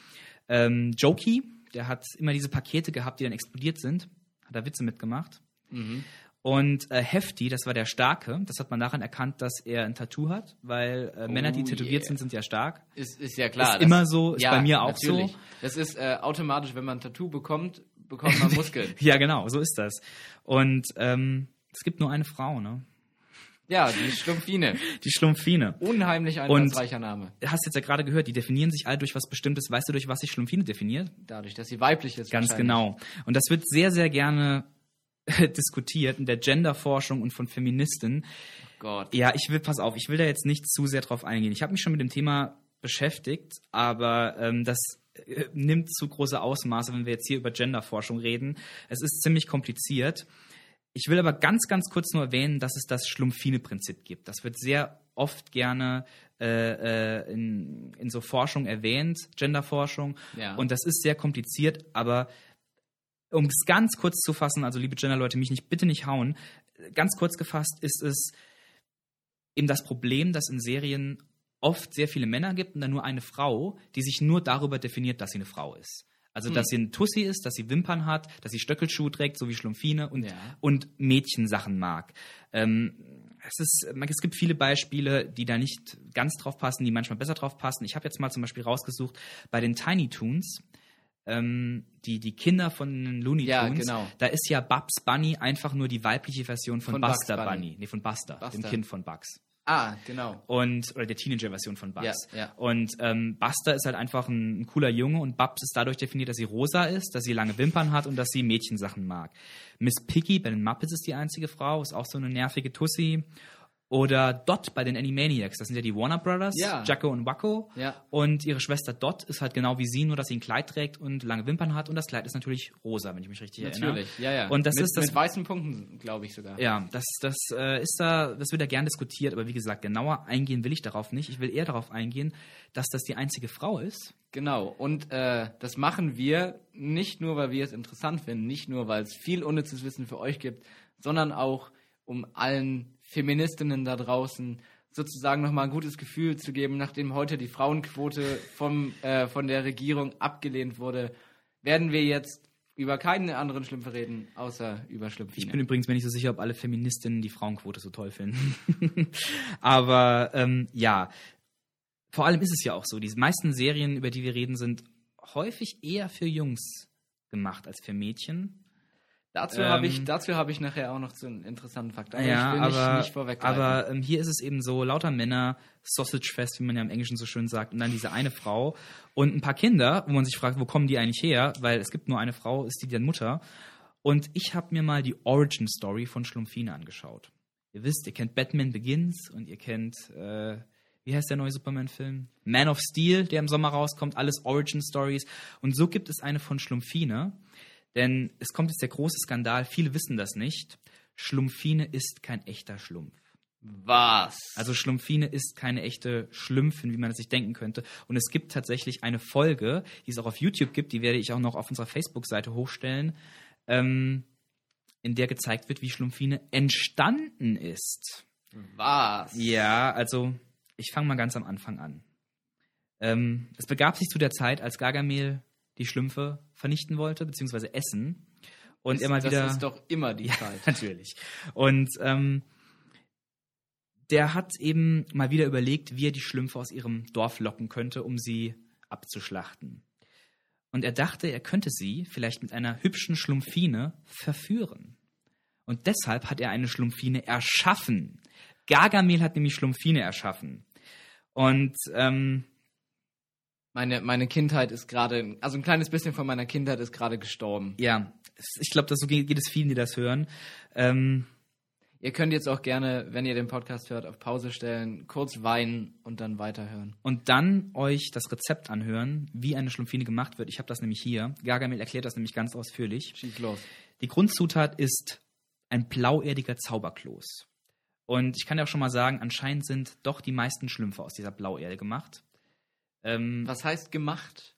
Ähm, Jokey, der hat immer diese Pakete gehabt, die dann explodiert sind. Hat da Witze mitgemacht. Mhm. Und äh, Hefty, das war der Starke. Das hat man daran erkannt, dass er ein Tattoo hat, weil äh, Männer, die Oh tätowiert yeah. sind, sind ja stark. Ist, ist ja klar. Ist immer so, ist bei mir auch natürlich. so. Das ist äh, automatisch, wenn man ein Tattoo bekommt, bekommt man Muskeln. Ja, genau, so ist das. Und ähm, es gibt nur eine Frau, ne? ja, die Schlumpfine. Die Schlumpfine. Unheimlich einfallsreicher Name. Hast jetzt ja gerade gehört, die definieren sich alle durch was Bestimmtes. Weißt du, durch was sich Schlumpfine definiert? Dadurch, dass sie weiblich ist. Ganz genau. Und das wird sehr, sehr gerne diskutiert in der Genderforschung und von Feministen. Gott. Ja, ich will, pass auf, ich will da jetzt nicht zu sehr drauf eingehen. Ich habe mich schon mit dem Thema beschäftigt, aber ähm, das nimmt zu große Ausmaße, wenn wir jetzt hier über Genderforschung reden. Es ist ziemlich kompliziert. Ich will aber ganz, ganz kurz nur erwähnen, dass es das Schlumpfine-Prinzip gibt. Das wird sehr oft gerne äh, äh, in, in so Forschung erwähnt, Genderforschung. Ja. Und das ist sehr kompliziert, aber um es ganz kurz zu fassen, also liebe Genderleute, mich nicht bitte nicht hauen, ganz kurz gefasst ist es eben das Problem, dass in Serien oft sehr viele Männer gibt und dann nur eine Frau, die sich nur darüber definiert, dass sie eine Frau ist. Also, dass sie ein Tussi ist, dass sie Wimpern hat, dass sie Stöckelschuhe trägt, so wie Schlumpfine und, Ja. und Mädchensachen mag. Ähm, es, ist, es gibt viele Beispiele, die da nicht ganz drauf passen, die manchmal besser drauf passen. Ich habe jetzt mal zum Beispiel rausgesucht, bei den Tiny Toons, ähm, die, die Kinder von den Looney Tunes, Ja, genau. da ist ja Bugs Bunny einfach nur die weibliche Version von, Von Buster Bunny. Bunny. Nee, von Buster, dem Buster. Kind von Bugs Ah, genau. und oder der Teenager-Version von Bugs. Ja, ja. Und ähm, Buster ist halt einfach ein, ein cooler Junge und Bubs ist dadurch definiert, dass sie rosa ist, dass sie lange Wimpern hat und dass sie Mädchensachen mag. Miss Piggy bei den Muppets ist die einzige Frau, ist auch so eine nervige Tussi. Oder Dot bei den Animaniacs, das sind ja die Warner Brothers, Ja. Jacko und Wacko. Ja. Und ihre Schwester Dot ist halt genau wie sie, nur dass sie ein Kleid trägt und lange Wimpern hat und das Kleid ist natürlich rosa, wenn ich mich richtig erinnere. Natürlich, ja, ja. Und das mit, ist das mit weißen Punkten, glaube ich sogar. ja, das, das äh, ist da, das wird da gern diskutiert, aber wie gesagt, genauer eingehen will ich darauf nicht. Ich will eher darauf eingehen, dass das die einzige Frau ist. Genau, und äh, das machen wir nicht nur, weil wir es interessant finden, nicht nur, weil es viel unnützes Wissen für euch gibt, sondern auch, um allen Feministinnen da draußen sozusagen nochmal ein gutes Gefühl zu geben, nachdem heute die Frauenquote vom, äh, von der Regierung abgelehnt wurde, werden wir jetzt über keine anderen Schlümpfe reden, außer über Schlümpfine. Ich bin übrigens mir nicht so sicher, ob alle Feministinnen die Frauenquote so toll finden. aber ähm, ja, vor allem ist es ja auch so, die meisten Serien, über die wir reden, sind häufig eher für Jungs gemacht als für Mädchen. Dazu habe ich, ähm, dazu habe ich nachher auch noch so einen interessanten Fakt. Aber ja, ich will aber, nicht, nicht vorweggreifen. aber ähm, hier ist es eben so, lauter Männer, Sausage Fest, wie man ja im Englischen so schön sagt, und dann diese eine Frau und ein paar Kinder, wo man sich fragt, wo kommen die eigentlich her? Weil es gibt nur eine Frau, ist die deren Mutter. Und ich habe mir mal die Origin Story von Schlumpfine angeschaut. Ihr wisst, ihr kennt Batman Begins und ihr kennt, äh, wie heißt der neue Superman-Film? Man of Steel, der im Sommer rauskommt, alles Origin Stories. Und so gibt es eine von Schlumpfine. Denn es kommt jetzt der große Skandal, viele wissen das nicht. Schlumpfine ist kein echter Schlumpf. Was? Also Schlumpfine ist keine echte Schlümpfin, wie man es sich denken könnte. Und es gibt tatsächlich eine Folge, die es auch auf YouTube gibt, die werde ich auch noch auf unserer Facebook-Seite hochstellen. Ähm, in der gezeigt wird, wie Schlumpfine entstanden ist. Was? Ja, also ich fange mal ganz am Anfang an. Ähm, es begab sich zu der Zeit, als Gargamel die Schlümpfe vernichten wollte, beziehungsweise essen. Und Ist- er mal wieder. Das ist doch immer die Zeit. Natürlich. Und ähm, der hat eben mal wieder überlegt, wie er die Schlümpfe aus ihrem Dorf locken könnte, um sie abzuschlachten. Und er dachte, er könnte sie vielleicht mit einer hübschen Schlumpfine verführen. Und deshalb hat er eine Schlumpfine erschaffen. Gargamel hat nämlich Schlumpfine erschaffen. Und ähm, Meine, meine Kindheit ist gerade, also ein kleines bisschen von meiner Kindheit ist gerade gestorben. ja, ich glaube, so geht geht es vielen, die das hören. Ähm, Ihr könnt jetzt auch gerne, wenn ihr den Podcast hört, auf Pause stellen, kurz weinen und dann weiterhören. und dann euch das Rezept anhören, wie eine Schlumpfine gemacht wird. Ich habe das nämlich hier. Gargamel erklärt das nämlich ganz ausführlich. Schieß los. Die Grundzutat ist ein blauerdiger Zauberkloß. Und ich kann ja auch schon mal sagen, anscheinend sind doch die meisten Schlümpfe aus dieser Blauerde gemacht. Ähm, Was heißt gemacht?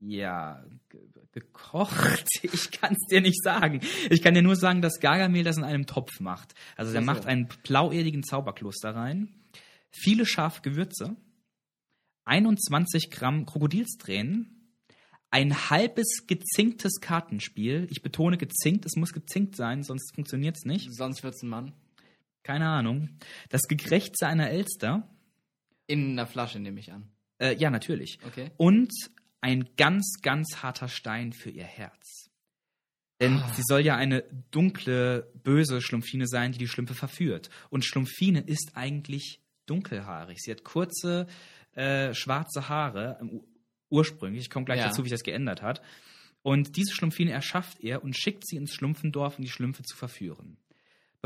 Ja, ge gekocht. Ich kann es dir nicht sagen. Ich kann dir nur sagen, dass Gargamel das in einem Topf macht. Also er Ach so. macht einen blauerdigen Zauberkloß da rein, viele scharfe Gewürze, 21 Gramm Krokodilstränen, ein halbes gezinktes Kartenspiel. Ich betone gezinkt, es muss gezinkt sein, sonst funktioniert es nicht. Sonst wird's ein Mann. Keine Ahnung. Das Gekrächze einer Elster. In einer Flasche nehme ich an. Äh, ja, natürlich. Okay. und ein ganz, ganz harter Stein für ihr Herz. Denn Ah. sie soll ja eine dunkle, böse Schlumpfine sein, die die Schlümpfe verführt. Und Schlumpfine ist eigentlich dunkelhaarig. Sie hat kurze, äh, schwarze Haare, ähm, ur- ursprünglich. Ich komme gleich Ja. dazu, wie sich das geändert hat. Und diese Schlumpfine erschafft er und schickt sie ins Schlumpfendorf, um die Schlümpfe zu verführen.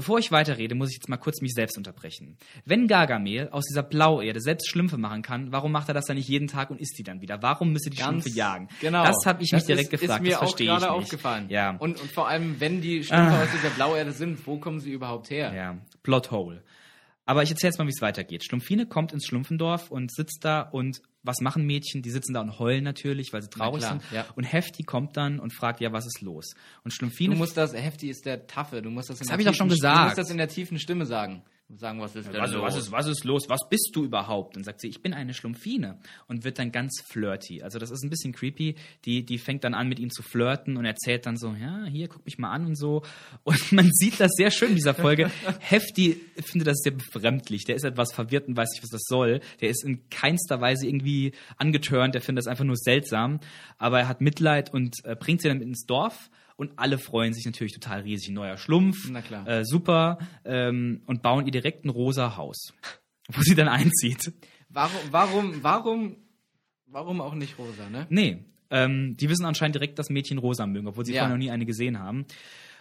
Bevor ich weiterrede, muss ich jetzt mal kurz mich selbst unterbrechen. Wenn Gargamel aus dieser Blauerde selbst Schlümpfe machen kann, warum macht er das dann nicht jeden Tag und isst die dann wieder? Warum müsste die Ganz Schlümpfe jagen? Genau. Das habe ich mich Das direkt ist, gefragt. Ist mir das auch verstehe gerade aufgefallen. Ja. Und, und vor allem, wenn die Schlümpfe Ah. aus dieser Blauerde sind, wo kommen sie überhaupt her? Ja, Plothole. Aber ich erzähle jetzt mal, wie es weitergeht. Schlumpfine kommt ins Schlumpfendorf und sitzt da und was machen Mädchen? Die sitzen da und heulen natürlich, weil sie traurig klar, sind. ja. Und Hefti kommt dann und fragt, ja, was ist los? Und Schlumpfine Du musst das, Hefti ist der Taffe, du musst das in Das der hab ich doch schon tiefen- Du gesagt. musst das in der tiefen Stimme sagen. Sagen, was ist denn was, los? was, ist, was ist los? Was bist du überhaupt? Und sagt sie, ich bin eine Schlumpfine. Und wird dann ganz flirty. Also das ist ein bisschen creepy. Die, die fängt dann an, mit ihm zu flirten und erzählt dann so, ja, hier, guck mich mal an und so. Und man sieht das sehr schön in dieser Folge. Hefti findet das sehr befremdlich. Der ist etwas verwirrt und weiß nicht, was das soll. Der ist in keinster Weise irgendwie angetörnt. Der findet das einfach nur seltsam. Aber er hat Mitleid und äh, bringt sie dann mit ins Dorf. Und alle freuen sich natürlich total riesig. Neuer Schlumpf. Na klar. Äh, super. Ähm, und bauen ihr direkt ein rosa Haus, wo sie dann einzieht. Warum, warum, warum, warum auch nicht rosa, ne? Nee, ähm, die wissen anscheinend direkt, dass Mädchen rosa mögen, obwohl sie Ja. vorher noch nie eine gesehen haben.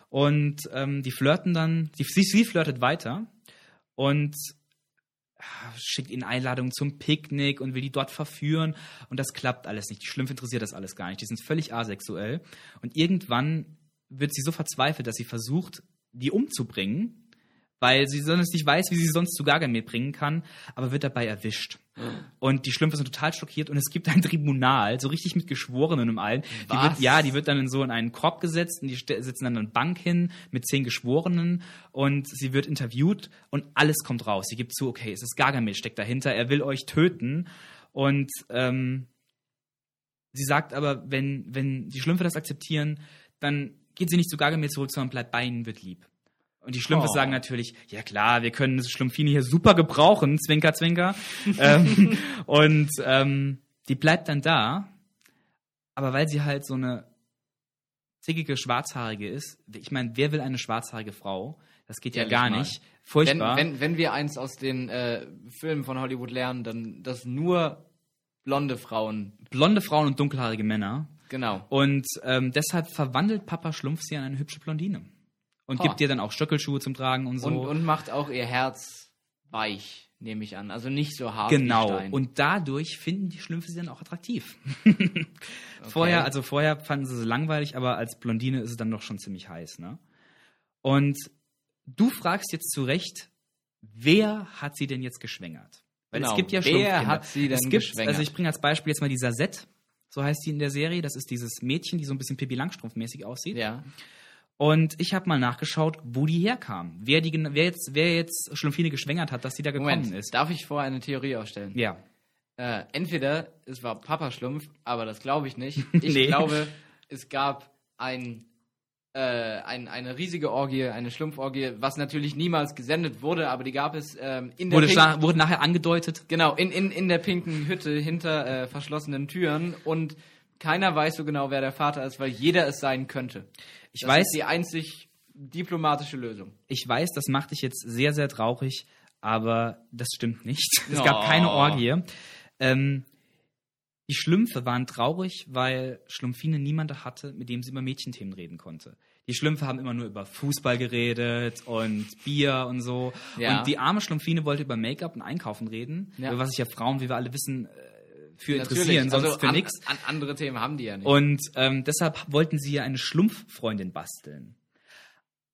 Und ähm, die flirten dann, die, sie, sie flirtet weiter und schickt ihnen Einladungen zum Picknick und will die dort verführen. Und das klappt alles nicht. Die Schlümpfe interessiert das alles gar nicht. Die sind völlig asexuell. Und irgendwann wird sie so verzweifelt, dass sie versucht, die umzubringen, weil sie sonst nicht weiß, wie sie sonst zu Gargamel bringen kann, aber wird dabei erwischt. Und die Schlümpfe sind total schockiert und es gibt ein Tribunal, so richtig mit Geschworenen und allen. Die wird, ja, die wird dann in so in einen Korb gesetzt und die sitzen dann an einer Bank hin mit zehn Geschworenen und sie wird interviewt und alles kommt raus. Sie gibt zu, okay, es ist Gargamel steckt dahinter, er will euch töten und ähm, sie sagt aber, wenn, wenn die Schlümpfe das akzeptieren, dann geht sie nicht zu Gargamel zurück, sondern bleibt bei ihnen, wird lieb. Und die Schlümpfe Oh. sagen natürlich, ja klar, wir können das Schlumpfine hier super gebrauchen, Zwinker, Zwinker. ähm, und ähm, die bleibt dann da, aber weil sie halt so eine zickige Schwarzhaarige ist, ich meine, wer will eine schwarzhaarige Frau? Das geht ja Ehrlich gar nicht. Wenn, Furchtbar. wenn, wenn wir eins aus den äh, Filmen von Hollywood lernen, dann dass nur blonde Frauen, Blonde Frauen und dunkelhaarige Männer. genau. Und ähm, deshalb verwandelt Papa Schlumpf sie in eine hübsche Blondine. Und Ha. gibt ihr dann auch Stöckelschuhe zum Tragen und so. Und, und macht auch ihr Herz weich, nehme ich an. Also nicht so hart Genau. Und dadurch finden die Schlümpfe sie dann auch attraktiv. Vorher, also vorher fanden sie sie langweilig, aber als Blondine ist es dann doch schon ziemlich heiß, ne? Und du fragst jetzt zu Recht, wer hat sie denn jetzt geschwängert? Weil Genau. es gibt ja Wer Schlumpfkinder. hat sie denn es gibt, geschwängert? Also ich bringe als Beispiel jetzt mal die Sazette, so heißt die in der Serie. Das ist dieses Mädchen, die so ein bisschen Pippi Langstrumpf-mäßig aussieht. ja. Und ich habe mal nachgeschaut, wo die herkam. Wer, die, wer, jetzt, wer jetzt Schlumpfine geschwängert hat, dass die da gekommen Moment, ist. darf ich vorher eine Theorie aufstellen? Ja. Äh, entweder es war Papa Schlumpf, aber das glaube ich nicht. Ich Nee. glaube, es gab ein, äh, ein, eine riesige Orgie, eine Schlumpforgie, was natürlich niemals gesendet wurde, aber die gab es ähm, in der Wurde, Pink- schla- wurde nachher angedeutet. Genau, in, in, in der pinken Hütte hinter äh, verschlossenen Türen und keiner weiß so genau, wer der Vater ist, weil jeder es sein könnte. Ich das weiß, ist die einzig diplomatische Lösung. ich weiß, das macht dich jetzt sehr, sehr traurig, aber das stimmt nicht. Es Oh. gab keine Orgie. Ähm, die Schlümpfe waren traurig, weil Schlumpfine niemanden hatte, mit dem sie über Mädchenthemen reden konnte. Die Schlümpfe haben immer nur über Fußball geredet und Bier und so. Ja. Und die arme Schlumpfine wollte über Make-up und Einkaufen reden, Ja. über was sich ja Frauen, wie wir alle wissen, äh, für Natürlich, interessieren, sonst also für an, nix. An andere Themen haben die ja nicht. Und ähm, deshalb wollten sie ja eine Schlumpffreundin basteln.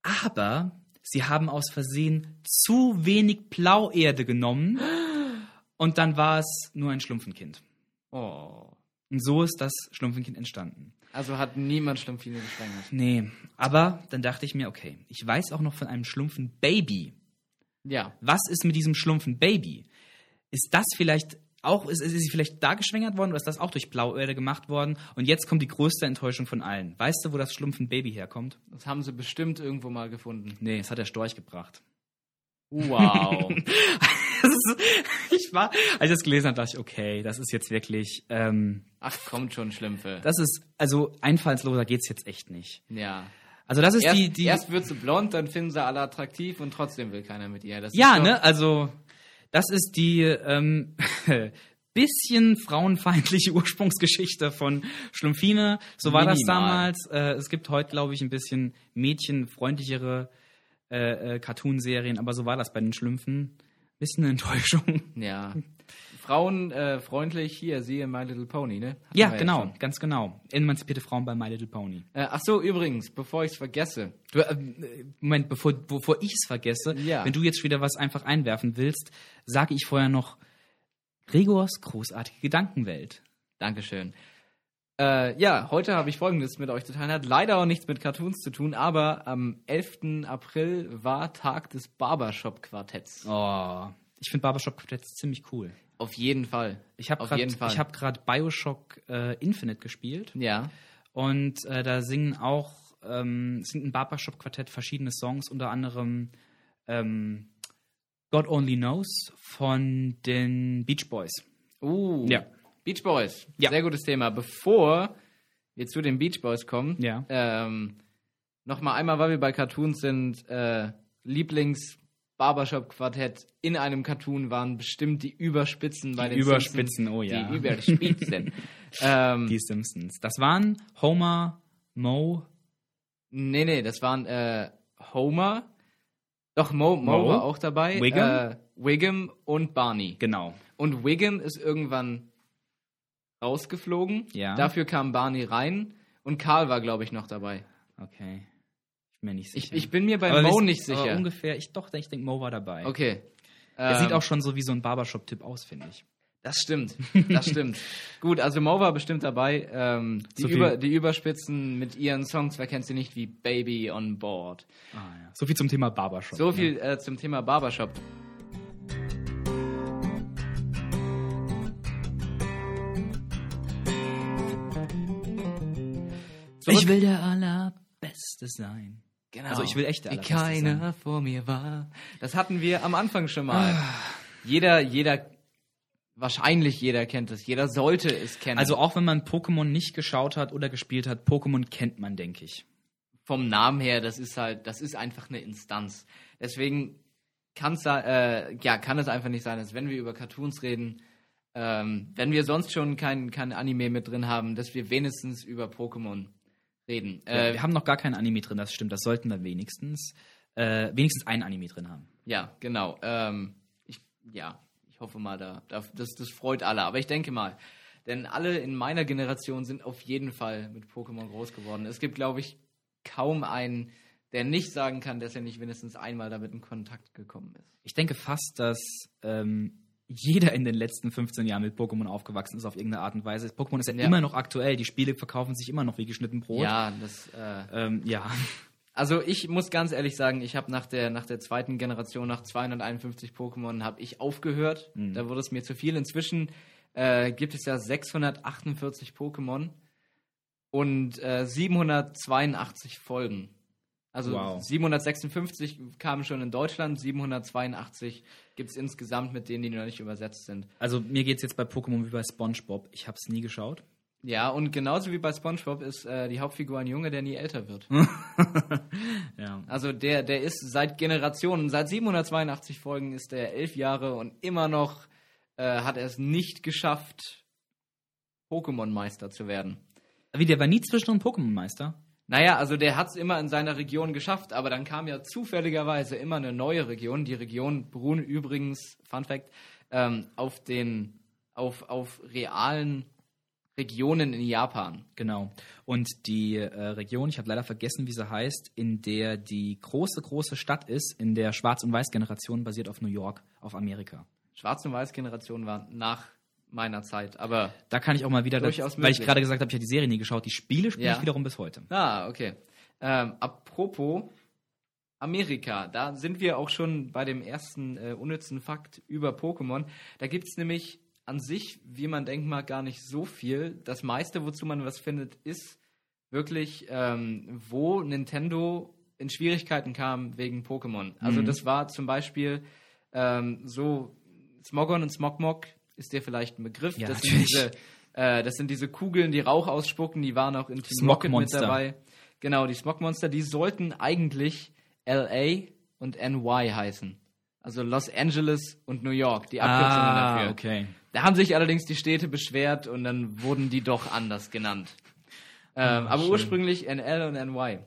Aber sie haben aus Versehen zu wenig Blauerde genommen und dann war es nur ein Schlumpfenkind. oh. Und so ist das Schlumpfenkind entstanden. Also hat niemand Schlumpfine geschwängert. Nee, aber dann dachte ich mir, okay, ich weiß auch noch von einem Schlumpfenbaby. Ja. Was ist mit diesem Schlumpfenbaby? Ist das vielleicht auch, ist, ist sie vielleicht da geschwängert worden oder ist das auch durch Blauerde gemacht worden? Und jetzt kommt die größte Enttäuschung von allen. Weißt du, wo das Schlumpfenbaby herkommt? Das haben sie bestimmt irgendwo mal gefunden. Nee, es hat der Storch gebracht. Wow. Das ich war, als ich das gelesen habe, dachte ich, okay, das ist jetzt wirklich, ähm, Ach, kommt schon, Schlümpfe. das ist, also einfallsloser geht's jetzt echt nicht. ja. Also das ist Erst, die, die, erst wird sie blond, dann finden sie alle attraktiv und trotzdem will keiner mit ihr. Das ja, ne, also das ist die ähm, bisschen frauenfeindliche Ursprungsgeschichte von Schlumpfine. So war das Minimal. damals. Äh, es gibt heute, glaube ich, ein bisschen mädchenfreundlichere äh, äh, Cartoonserien, aber so war das bei den Schlümpfen. Bisschen eine Enttäuschung. Ja. Frauen äh, freundlich, hier, siehe My Little Pony, ne? Hatten Ja, genau, schon. ganz genau. Emanzipierte Frauen bei My Little Pony. Äh, ach so, übrigens, bevor ich es vergesse. Du, äh, Moment, bevor, bevor ich es vergesse, Ja. wenn du jetzt wieder was einfach einwerfen willst, sage ich vorher noch Gregors großartige Gedankenwelt. Dankeschön. Äh, ja, heute habe ich Folgendes mit euch zu teilen. Hat leider auch nichts mit Cartoons zu tun, aber am 11. April war Tag des Barbershop-Quartetts. Oh, ich finde Barbershop Quartett ziemlich cool. Auf jeden Fall. Ich habe gerade gerade BioShock äh, Infinite gespielt Ja. und äh, da singen auch ähm, sind ein Barbershop Quartett verschiedene Songs, unter anderem ähm, God Only Knows von den Beach Boys. Uh. Ja. Beach Boys. Ja. Sehr gutes Thema. Bevor wir zu den Beach Boys kommen, Ja. ähm, nochmal einmal, weil wir bei Cartoons sind, äh, Lieblings Barbershop Quartett in einem Cartoon waren bestimmt die Überspitzen bei Die den Überspitzen, Simpsons. oh ja. Die Überspitzen. ähm, Die Simpsons. Das waren Homer, Mo, nee, nee, das waren äh, Homer. Doch, Mo, Mo, Mo? war auch dabei. Wiggum? Äh, Wiggum und Barney. genau. Und Wiggum ist irgendwann rausgeflogen. Ja. Dafür kam Barney rein und Karl war, glaube ich, noch dabei. Okay. Ich bin mir nicht Ich, sicher. ich bin mir bei Aber Mo nicht sicher. ungefähr, ich doch, ich denke, Mo war dabei. Okay. Er Ähm, sieht auch schon so wie so ein Barbershop-Typ aus, finde ich. Das stimmt. Das stimmt. Gut, also Mo war bestimmt dabei. Ähm, die, So Über, die Überspitzen mit ihren Songs, wer kennt sie nicht, wie Baby on Board. Ah, ja. So viel zum Thema Barbershop. So ne? viel äh, zum Thema Barbershop. Zurück- Ich will der Allerbeste sein. Genau. Also ich will echt der Wie keiner sein. vor mir war. Das hatten wir am Anfang schon mal. Jeder, jeder, wahrscheinlich jeder kennt es. Jeder sollte es kennen. Also auch wenn man Pokémon nicht geschaut hat oder gespielt hat, Pokémon kennt man, denke ich. vom Namen her, das ist halt, das ist einfach eine Instanz. Deswegen kann's, äh, ja, kann es einfach nicht sein, dass wenn wir über Cartoons reden, ähm, wenn wir sonst schon kein, kein Anime mit drin haben, dass wir wenigstens über Pokémon reden. Ja, Äh, wir haben noch gar kein Anime drin, das stimmt. Das sollten wir wenigstens, äh, wenigstens ein Anime drin haben. Ja, genau. Ähm, ich, ja, ich hoffe mal, da, da, das, das freut alle. Aber ich denke mal, denn alle in meiner Generation sind auf jeden Fall mit Pokémon groß geworden. Es gibt, glaube ich, kaum einen, der nicht sagen kann, dass er nicht mindestens einmal damit in Kontakt gekommen ist. Ich denke fast, dass ähm, jeder in den letzten 15 Jahren mit Pokémon aufgewachsen ist auf irgendeine Art und Weise. Pokémon ist ja, Ja. immer noch aktuell. Die Spiele verkaufen sich immer noch wie geschnitten Brot. Ja, das, äh, Ähm, ja. Also ich muss ganz ehrlich sagen, ich habe nach der, nach der zweiten Generation, nach 251 Pokémon, habe ich aufgehört. Mhm. Da wurde es mir zu viel. Inzwischen äh, gibt es ja 648 Pokémon und äh, 782 Folgen. Also Wow. 756 kamen schon in Deutschland, 782 gibt es insgesamt mit denen, die noch nicht übersetzt sind. Also mir geht's jetzt bei Pokémon wie bei SpongeBob. Ich habe es nie geschaut. Ja, und genauso wie bei SpongeBob ist äh, die Hauptfigur ein Junge, der nie älter wird. Ja. Also der, der ist seit Generationen, seit 782 Folgen ist er elf Jahre und immer noch äh, hat er es nicht geschafft, Pokémon-Meister zu werden. Wie, der war nie zwischendrin Pokémon-Meister? Naja, also der hat es immer in seiner Region geschafft, aber dann kam ja zufälligerweise immer eine neue Region. Die Region beruhen übrigens, Fun Fact, ähm, auf den, auf, auf realen Regionen in Japan. Genau. Und die äh, Region, ich habe leider vergessen, wie sie heißt, in der die große, große Stadt ist, in der Schwarz- und Weiß-Generation basiert auf New York, auf Amerika. Schwarz- und Weiß-Generation war nach meiner Zeit, aber Da kann ich auch mal wieder, das, weil ich gerade gesagt habe, ich habe die Serie nie geschaut, die Spiele spiele Ja. ich wiederum bis heute. Ah, okay. Ähm, apropos Amerika, da sind wir auch schon bei dem ersten äh, unnützen Fakt über Pokémon. Da gibt es nämlich an sich, wie man denkt mag, gar nicht so viel. Das meiste, wozu man was findet, ist wirklich, ähm, wo Nintendo in Schwierigkeiten kam wegen Pokémon. Also Mhm. das war zum Beispiel ähm, so Smogon und Smogmog ist dir vielleicht ein Begriff. Ja, das, sind diese, äh, das sind diese Kugeln, die Rauch ausspucken, die waren auch in Team Rocket mit dabei. Genau, die Smogmonster, die sollten eigentlich LA und NY heißen. Also Los Angeles und New York, die Abkürzungen dafür. Ah, okay. Da haben sich allerdings die Städte beschwert und dann wurden die doch anders genannt. Ähm, Ah, aber schön. ursprünglich NL und NY.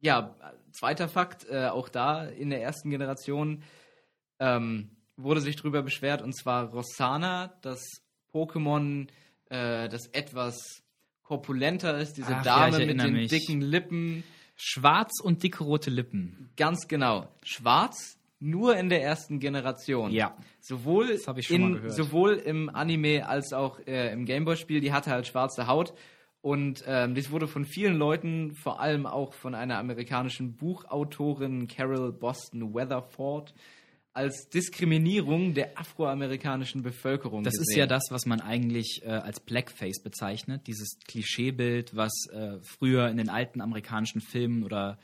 Ja, zweiter Fakt, äh, auch da in der ersten Generation ähm, wurde sich drüber beschwert, und zwar Rossana, das Pokémon, äh, das etwas korpulenter ist, diese Ach ja, Dame ich mit den mich. dicken Lippen. Schwarz und dicke rote Lippen. Ganz genau. Schwarz, nur in der ersten Generation. Ja. Sowohl, Das hab ich schon in, mal gehört. sowohl im Anime als auch äh, im Gameboy-Spiel, die hatte halt schwarze Haut. Und ähm, dies wurde von vielen Leuten, vor allem auch von einer amerikanischen Buchautorin Carol Boston Weatherford, als Diskriminierung der afroamerikanischen Bevölkerung Das gesehen. ist ja das, was man eigentlich äh, als Blackface bezeichnet. Dieses Klischeebild, was äh, früher in den alten amerikanischen Filmen oder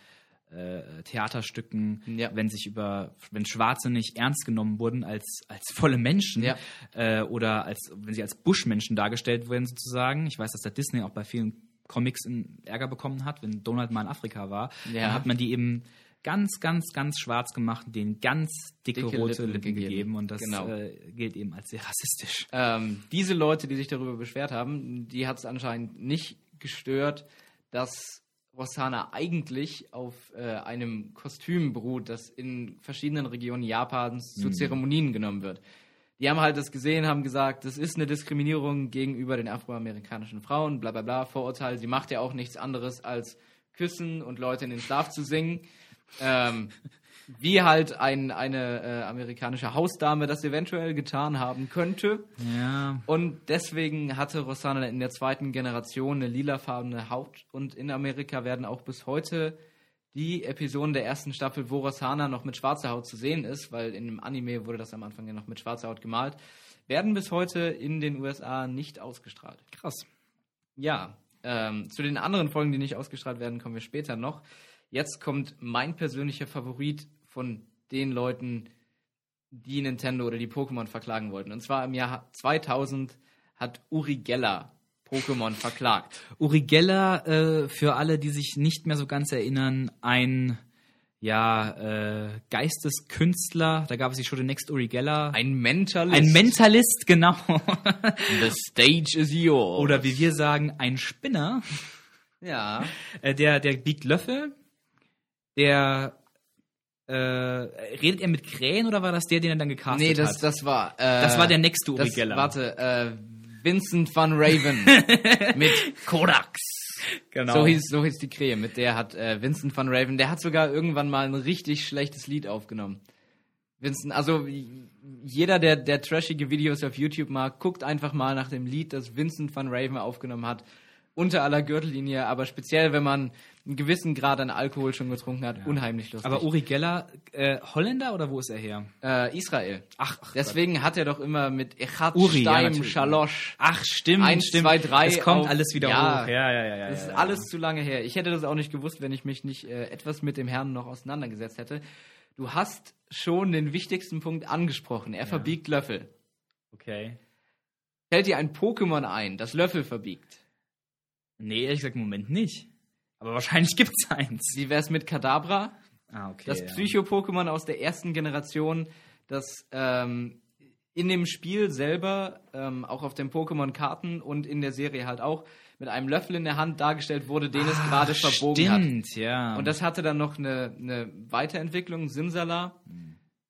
äh, Theaterstücken, Ja. wenn sich über, wenn Schwarze nicht ernst genommen wurden als, als volle Menschen Ja. äh, oder als, wenn sie als Buschmenschen dargestellt wurden sozusagen. Ich weiß, dass der Disney auch bei vielen Comics in Ärger bekommen hat, wenn Donald mal in Afrika war. Ja. Dann hat man die eben ganz, ganz, ganz schwarz gemacht, denen ganz dicke, Dicke rote Lippen Lippen, gegeben. gegeben. Und das Genau. äh, gilt eben als sehr rassistisch. Ähm, diese Leute, die sich darüber beschwert haben, die hat es anscheinend nicht gestört, dass Rossana eigentlich auf äh, einem Kostüm beruht, das in verschiedenen Regionen Japans zu Zeremonien genommen wird. Die haben halt das gesehen, haben gesagt, das ist eine Diskriminierung gegenüber den afroamerikanischen Frauen, bla bla bla, Vorurteil. Sie macht ja auch nichts anderes als küssen und Leute in den Schlaf zu singen. Ähm, wie halt ein, eine äh, amerikanische Hausdame das eventuell getan haben könnte. Ja, Und deswegen hatte Rosanna in der zweiten Generation eine lilafarbene Haut. Und in Amerika werden auch bis heute die Episoden der ersten Staffel, wo Rosanna noch mit schwarzer Haut zu sehen ist, weil in dem Anime wurde das am Anfang ja noch mit schwarzer Haut gemalt, werden bis heute in den USA nicht ausgestrahlt. krass. Ja, ähm, zu den anderen Folgen, die nicht ausgestrahlt werden, kommen wir später noch. Jetzt kommt mein persönlicher Favorit von den Leuten, die Nintendo oder die Pokémon verklagen wollten. Und zwar im Jahr 2000 hat Uri Geller Pokémon verklagt. Uri Geller, äh, für alle, die sich nicht mehr so ganz erinnern, ein ja, äh, Geisteskünstler, da gab es die Show The Next Uri Geller. Ein Mentalist. ein Mentalist, genau. The stage is yours. Oder wie wir sagen, ein Spinner. ja. Äh, der, der biegt Löffel. Der äh, redet er mit Krähen oder war das der, den er dann gecastet Nee, das, hat? das war. Äh, Das war der nächste Uri Geller. Warte, äh, Vincent van Raven mit Kodaks. genau. So hieß, so hieß die Krähe, mit der hat äh, Vincent van Raven, der hat sogar irgendwann mal ein richtig schlechtes Lied aufgenommen. Vincent, also jeder, der, der trashige Videos auf YouTube mag, guckt einfach mal nach dem Lied, das Vincent van Raven aufgenommen hat. unter aller Gürtellinie, aber speziell, wenn man einen gewissen Grad an Alkohol schon getrunken hat, unheimlich lustig. Aber Uri Geller, äh, Holländer oder wo ist er her? äh, Israel. Ach, ach Deswegen hat er doch immer mit Echat Uri, ja, Stein natürlich. Shalosh. Ach, stimmt, Eins, stimmt. zwei, drei Es kommt auf- alles wieder Ja. hoch. Ja, ja, ja, ja. Das ja, ist ja. alles zu lange her. Ich hätte das auch nicht gewusst, wenn ich mich nicht äh, etwas mit dem Herrn noch auseinandergesetzt hätte. Du hast schon den wichtigsten Punkt angesprochen. Er verbiegt Löffel. Okay. Fällt dir ein Pokémon ein, das Löffel verbiegt? Nee, ehrlich gesagt im Moment nicht. Aber wahrscheinlich gibt's eins. Wie wär's mit Kadabra? Ah, okay. Das ja. Psycho-Pokémon aus der ersten Generation, das ähm, in dem Spiel selber, ähm, auch auf den Pokémon-Karten und in der Serie halt auch, mit einem Löffel in der Hand dargestellt wurde, den es gerade verbogen hat. Stimmt, ja. Und das hatte dann noch eine, eine Weiterentwicklung, Simsala,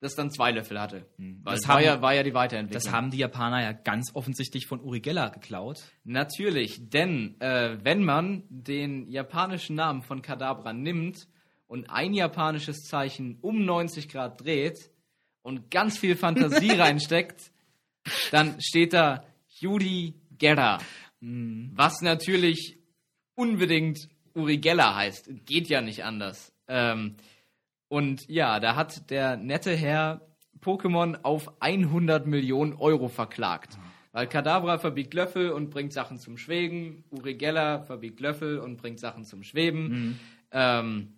das dann zwei Löffel hatte. Weil Hm. Das das war, haben- ja, war ja die Weiterentwicklung. das haben die Japaner ja ganz offensichtlich von Uri Geller geklaut. Natürlich, denn äh, wenn man den japanischen Namen von Kadabra nimmt und ein japanisches Zeichen um 90 Grad dreht und ganz viel Fantasie reinsteckt, dann steht da Yuri Gera. Was natürlich unbedingt Uri Geller heißt. Geht ja nicht anders. Ähm, und ja, da hat der nette Herr Pokémon auf 100 Millionen Euro verklagt. Weil Kadabra verbiegt Löffel und bringt Sachen zum Schweben. Uri Geller verbiegt Löffel und bringt Sachen zum Schweben. Ähm,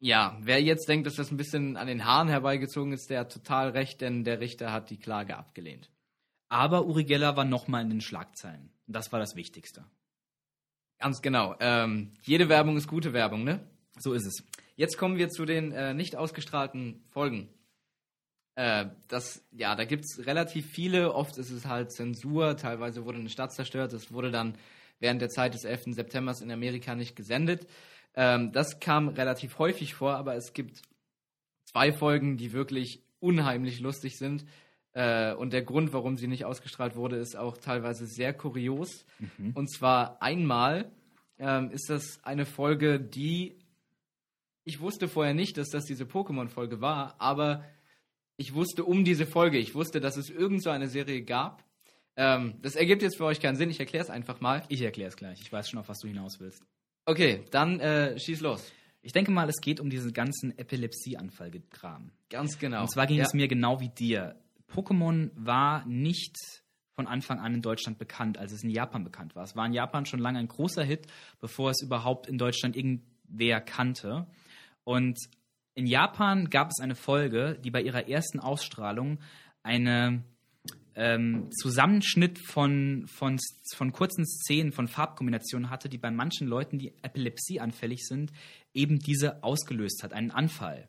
ja, wer jetzt denkt, dass das ein bisschen an den Haaren herbeigezogen ist, der hat total recht, denn der Richter hat die Klage abgelehnt. Aber Uri Geller war nochmal in den Schlagzeilen. Und das war das Wichtigste. Ganz genau. Ähm, jede Werbung ist gute Werbung, ne? So ist es. Jetzt kommen wir zu den äh, nicht ausgestrahlten Folgen. Äh, das, ja, da gibt es relativ viele. Oft ist es halt Zensur. Teilweise wurde eine Stadt zerstört. Das wurde dann während der Zeit des 11. September in Amerika nicht gesendet. Ähm, das kam relativ häufig vor, aber es gibt zwei Folgen, die wirklich unheimlich lustig sind. Äh, und der Grund, warum sie nicht ausgestrahlt wurde, ist auch teilweise sehr kurios. Und zwar einmal ähm, ist das eine Folge, die ich wusste vorher nicht, dass das diese Pokémon-Folge war, aber ich wusste um diese Folge, ich wusste, dass es irgend so eine Serie gab. Ähm, das ergibt jetzt für euch keinen Sinn, ich erkläre es einfach mal. Ich erkläre es gleich. Ich weiß schon, auf was du hinaus willst. Okay, dann äh, schieß los. Ich denke mal, es geht um diesen ganzen Epilepsieanfall-Kram. Ganz genau. Und zwar ging ja. es mir genau wie dir. Pokémon war nicht von Anfang an in Deutschland bekannt, als es in Japan bekannt war. Es war in Japan schon lange ein großer Hit, bevor es überhaupt in Deutschland irgendwer kannte. Und in Japan gab es eine Folge, die bei ihrer ersten Ausstrahlung eine ähm, Zusammenschnitt von, von, von kurzen Szenen, von Farbkombinationen hatte, die bei manchen Leuten, die epilepsieanfällig sind, eben diese ausgelöst hat, einen Anfall.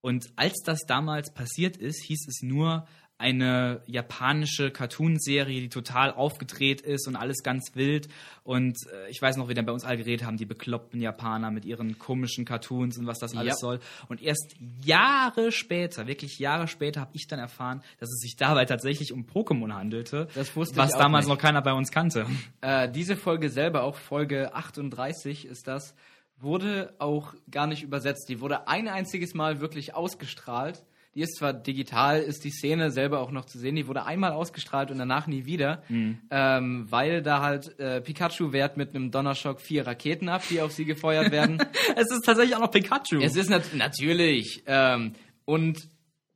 Und als das damals passiert ist, hieß es nur eine japanische Cartoonserie, die total aufgedreht ist und alles ganz wild. Und äh, ich weiß noch, wie dann bei uns alle geredet haben, die bekloppten Japaner mit ihren komischen Cartoons und was das alles Ja. soll. Und erst Jahre später, wirklich Jahre später, habe ich dann erfahren, dass es sich dabei tatsächlich um Pokémon handelte, Das wusste was damals nicht. noch keiner bei uns kannte. Äh, diese Folge selber, auch Folge 38 ist das, wurde auch gar nicht übersetzt. Die wurde ein einziges Mal wirklich ausgestrahlt. Die ist zwar digital, ist die Szene selber auch noch zu sehen. Die wurde einmal ausgestrahlt und danach nie wieder, ähm, weil da halt äh, Pikachu wehrt mit einem Donnerschock vier Raketen ab, die auf sie gefeuert werden. es ist tatsächlich auch noch Pikachu. Es ist nat natürlich. Ähm, und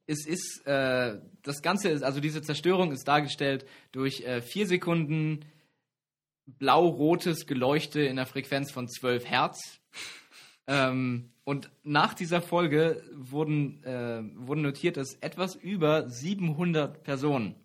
es ist, äh, das Ganze ist, also diese Zerstörung ist dargestellt durch äh, vier Sekunden blau-rotes Geleuchte in einer Frequenz von 12 Hertz. ähm, und nach dieser Folge wurden, äh, wurden notiert, dass etwas über 700 Personen,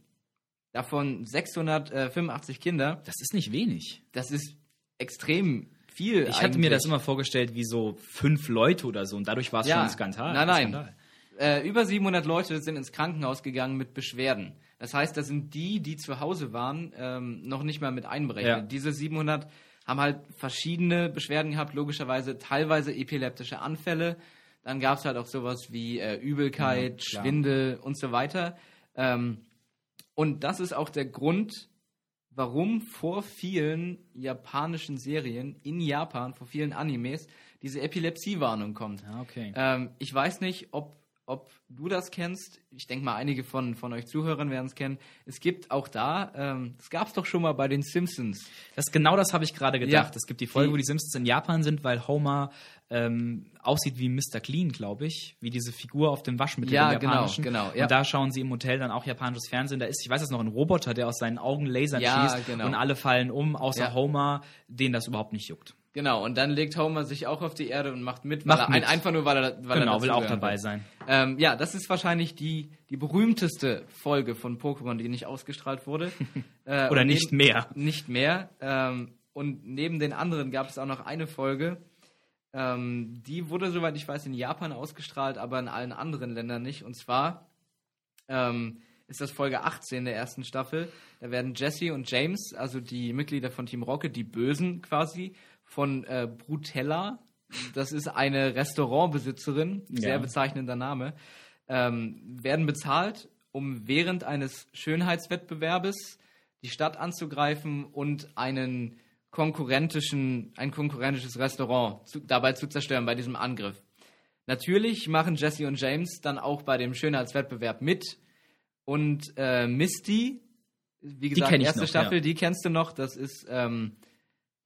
davon 685 Kinder, das ist nicht wenig. das ist extrem viel. Ich hatte mir das eigentlich. immer vorgestellt wie so fünf Leute oder so und dadurch war es Ja. schon ein Skandal. Nein, ein nein. Skandal. Äh, über 700 Leute sind ins Krankenhaus gegangen mit Beschwerden. Das heißt, da sind die, die zu Hause waren, ähm, noch nicht mal mit einberechnet. Ja. Diese 700 haben halt verschiedene Beschwerden gehabt, logischerweise teilweise epileptische Anfälle. Dann gab es halt auch sowas wie äh, Übelkeit, Ja. Schwindel und so weiter. Ähm, und das ist auch der Grund, warum vor vielen japanischen Serien in Japan, vor vielen Animes, diese Epilepsiewarnung kommt. Ja, okay. Ähm, ich weiß nicht, ob ob du das kennst. Ich denke mal, einige von, von euch Zuhörern werden es kennen. Es gibt auch da, ähm, das gab es doch schon mal bei den Simpsons. Das, genau das habe ich gerade gedacht. Ja. Es gibt die Folge, Die- wo die Simpsons in Japan sind, weil Homer ähm, aussieht wie Mr. Clean, glaube ich. Wie diese Figur auf dem Waschmittel Ja, im Japanischen. genau, genau, ja. Und da schauen sie im Hotel dann auch japanisches Fernsehen. Da ist, ich weiß es noch, ein Roboter, der aus seinen Augen Lasern Ja, schießt genau. und alle fallen um, außer Ja. Homer, den das überhaupt nicht juckt. Genau, und dann legt Homer sich auch auf die Erde und macht mit, Macht mit. Ein, einfach nur, weil er, weil genau, er will auch dabei sein. Ähm, ja, das ist wahrscheinlich die, die berühmteste Folge von Pokémon, die nicht ausgestrahlt wurde. Äh, Oder nicht neben- mehr. Nicht mehr. Ähm, und neben den anderen gab es auch noch eine Folge, ähm, die wurde, soweit ich weiß, in Japan ausgestrahlt, aber in allen anderen Ländern nicht. Und zwar ähm, ist das Folge 18 der ersten Staffel. Da werden Jesse und James, also die Mitglieder von Team Rocket, die Bösen quasi, von äh, Brutella, das ist eine Restaurantbesitzerin, sehr Ja. bezeichnender Name, ähm, werden bezahlt, um während eines Schönheitswettbewerbes die Stadt anzugreifen und einen konkurrentischen, ein konkurrentisches Restaurant zu, dabei zu zerstören bei diesem Angriff. Natürlich machen Jesse und James dann auch bei dem Schönheitswettbewerb mit. Und äh, Misty, wie gesagt, ich erste noch, Staffel, ja. die kennst du noch. Das ist ähm,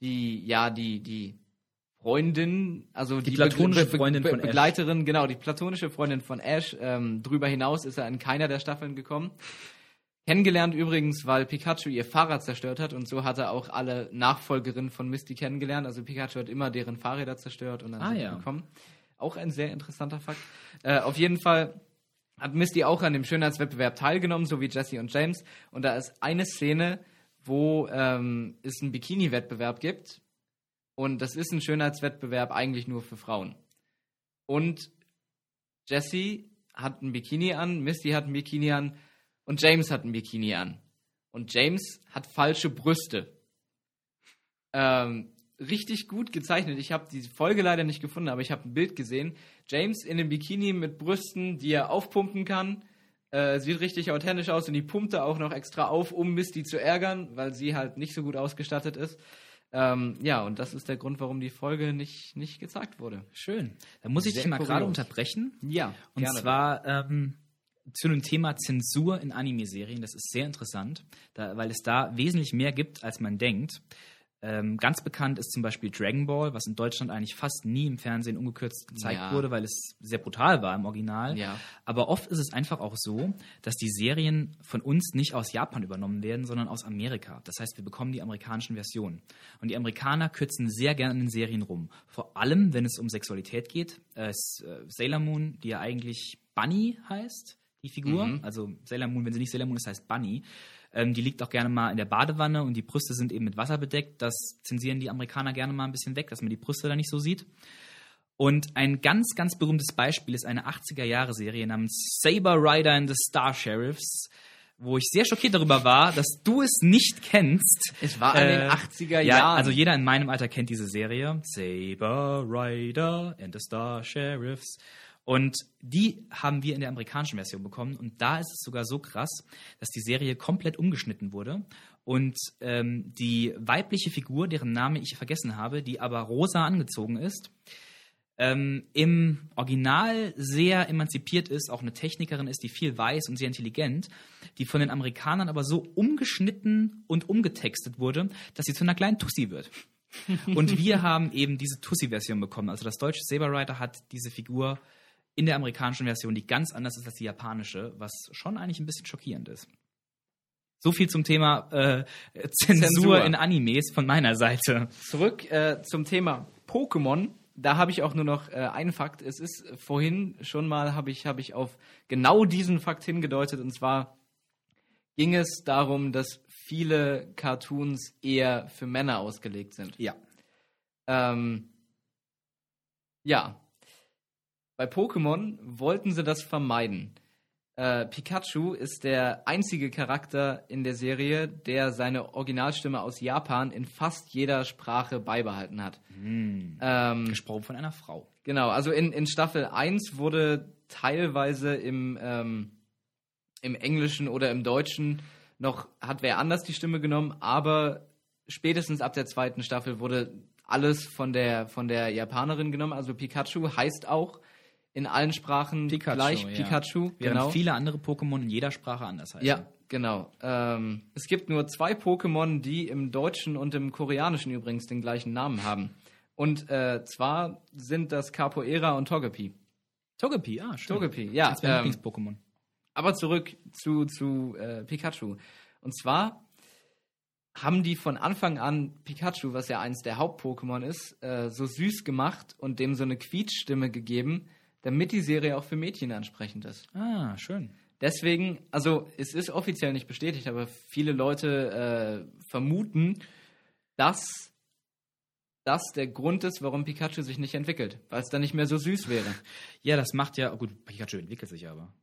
die, ja, die, die Freundin, also die, platonische Freundin von Ash. Begleiterin, genau, die platonische Freundin von Ash. Ähm, drüber hinaus ist er in keiner der Staffeln gekommen. Kennengelernt übrigens, weil Pikachu ihr Fahrrad zerstört hat und so hat er auch alle Nachfolgerinnen von Misty kennengelernt. Also Pikachu hat immer deren Fahrräder zerstört und dann Ah, sind die ja. gekommen. Auch ein sehr interessanter Fakt. Äh, auf jeden Fall hat Misty auch an dem Schönheitswettbewerb teilgenommen, so wie Jesse und James. Und da ist eine Szene, wo ähm, es einen Bikini-Wettbewerb gibt. Und das ist ein Schönheitswettbewerb eigentlich nur für Frauen. Und Jesse hat ein Bikini an, Misty hat ein Bikini an und James hat ein Bikini an. Und James hat falsche Brüste. Ähm, richtig gut gezeichnet. Ich habe die Folge leider nicht gefunden, aber ich habe ein Bild gesehen. James in einem Bikini mit Brüsten, die er aufpumpen kann. Äh, sieht richtig authentisch aus und die pumpt er auch noch extra auf, um Misty zu ärgern, weil sie halt nicht so gut ausgestattet ist. Ähm, ja, und das ist der Grund, warum die Folge nicht, nicht gezeigt wurde. Schön. Da muss ich Sehr dich mal gerade unterbrechen. Ja, Und zwar ähm, zu dem Thema Zensur in Anime-Serien. Das ist sehr interessant, da, weil es da wesentlich mehr gibt, als man denkt. Ähm, ganz bekannt ist zum Beispiel Dragon Ball, was in Deutschland eigentlich fast nie im Fernsehen ungekürzt gezeigt Ja. wurde, weil es sehr brutal war im Original. Ja. Aber oft ist es einfach auch so, dass die Serien von uns nicht aus Japan übernommen werden, sondern aus Amerika. Das heißt, wir bekommen die amerikanischen Versionen. Und die Amerikaner kürzen sehr gerne in den Serien rum. Vor allem, wenn es um Sexualität geht. Äh, äh, Sailor Moon, die ja eigentlich Bunny heißt, die Figur. Mhm. Also Sailor Moon, wenn sie nicht Sailor Moon ist, heißt Bunny. Ähm, die liegt auch gerne mal in der Badewanne und die Brüste sind eben mit Wasser bedeckt. Das zensieren die Amerikaner gerne mal ein bisschen weg, dass man die Brüste da nicht so sieht. Und ein ganz, ganz berühmtes Beispiel ist eine 80er-Jahre-Serie namens Saber Rider and the Star Sheriffs, wo ich sehr schockiert darüber war, dass du es nicht kennst. Es war in den Äh, 80er Ja, Jahren. also jeder in meinem Alter kennt diese Serie. Saber Rider and the Star Sheriffs. Und die haben wir in der amerikanischen Version bekommen. Und da ist es sogar so krass, dass die Serie komplett umgeschnitten wurde. Und ähm, die weibliche Figur, deren Name ich vergessen habe, die aber rosa angezogen ist, ähm, im Original sehr emanzipiert ist, auch eine Technikerin ist, die viel weiß und sehr intelligent, die von den Amerikanern aber so umgeschnitten und umgetextet wurde, dass sie zu einer kleinen Tussi wird. Und wir haben eben diese Tussi-Version bekommen. Also das deutsche Saber Rider hat diese Figur in der amerikanischen Version, die ganz anders ist als die japanische, was schon eigentlich ein bisschen schockierend ist. So viel zum Thema äh, Zensur, Zensur. in Animes von meiner Seite. Zurück äh, zum Thema Pokémon. Da habe ich auch nur noch äh, einen Fakt. Es ist vorhin schon mal, habe ich, habe ich auf genau diesen Fakt hingedeutet. Und zwar ging es darum, dass viele Cartoons eher für Männer ausgelegt sind. Ja. Ähm, ja. Bei Pokémon wollten sie das vermeiden. Äh, Pikachu ist der einzige Charakter in der Serie, der seine Originalstimme aus Japan in fast jeder Sprache beibehalten hat. Ähm, Gesprochen von einer Frau. Genau, also in, in Staffel 1 wurde teilweise im, ähm, im Englischen oder im Deutschen noch, hat wer anders die Stimme genommen, aber spätestens ab der zweiten Staffel wurde alles von der, von der Japanerin genommen. Also Pikachu heißt auch in allen Sprachen gleich ja. Pikachu. Während genau. viele andere Pokémon in jeder Sprache anders heißen. Ja, genau. Ähm, es gibt nur zwei Pokémon, die im Deutschen und im Koreanischen übrigens den gleichen Namen haben. Und äh, zwar sind das Capoeira und Togepi. Togepi, ah, schön. Togepi, ja. Das wäre Ähm, Lieblings-Pokémon. aber zurück zu, zu äh, Pikachu. Und zwar haben die von Anfang an Pikachu, was ja eins der Haupt-Pokémon ist, äh, so süß gemacht und dem so eine Quietschstimme gegeben, damit die Serie auch für Mädchen ansprechend ist. Ah, schön. Deswegen, also es ist offiziell nicht bestätigt, aber viele Leute äh, vermuten, dass das der Grund ist, warum Pikachu sich nicht entwickelt, weil es dann nicht mehr so süß wäre. Ja, das macht ja, oh gut, Pikachu entwickelt sich aber.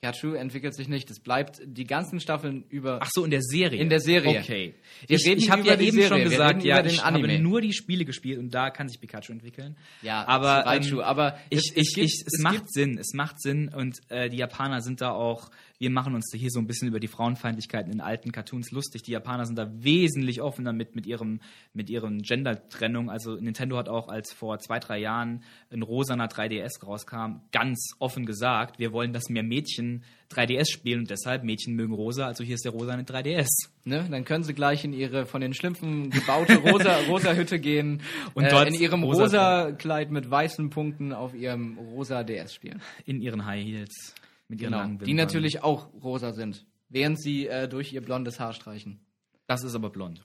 Pikachu entwickelt sich nicht. Es bleibt die ganzen Staffeln über. Ach so, in der Serie. In der Serie. Okay. Wir ich ich habe ja eben Serie, schon gesagt, ja, ich habe Anime. nur die Spiele gespielt und da kann sich Pikachu entwickeln. ja, aber, zu Raichu, ähm, aber Ich, es, ich, gibt- ich, es, macht Sinn, es macht Sinn und äh, die Japaner sind da auch, wir machen uns hier so ein bisschen über die Frauenfeindlichkeiten in alten Cartoons lustig. Die Japaner sind da wesentlich offener mit, mit ihrem, mit ihren Gender-Trennung. Also Nintendo hat auch, als vor zwei, drei Jahren ein rosaner 3DS rauskam, ganz offen gesagt, wir wollen, dass mehr Mädchen 3DS spielen und deshalb Mädchen mögen rosa, also hier ist der rosane 3DS. Ne? Dann können sie gleich in ihre von den Schlümpfen gebaute rosa, rosa Hütte gehen Und und äh, dort in ihrem rosa- rosa Kleid mit weißen Punkten auf ihrem rosa DS spielen. In ihren High Heels. Mit ihren Genau. langen Die Wimpern. natürlich auch rosa sind, während sie äh, durch ihr blondes Haar streichen. Das ist aber blond.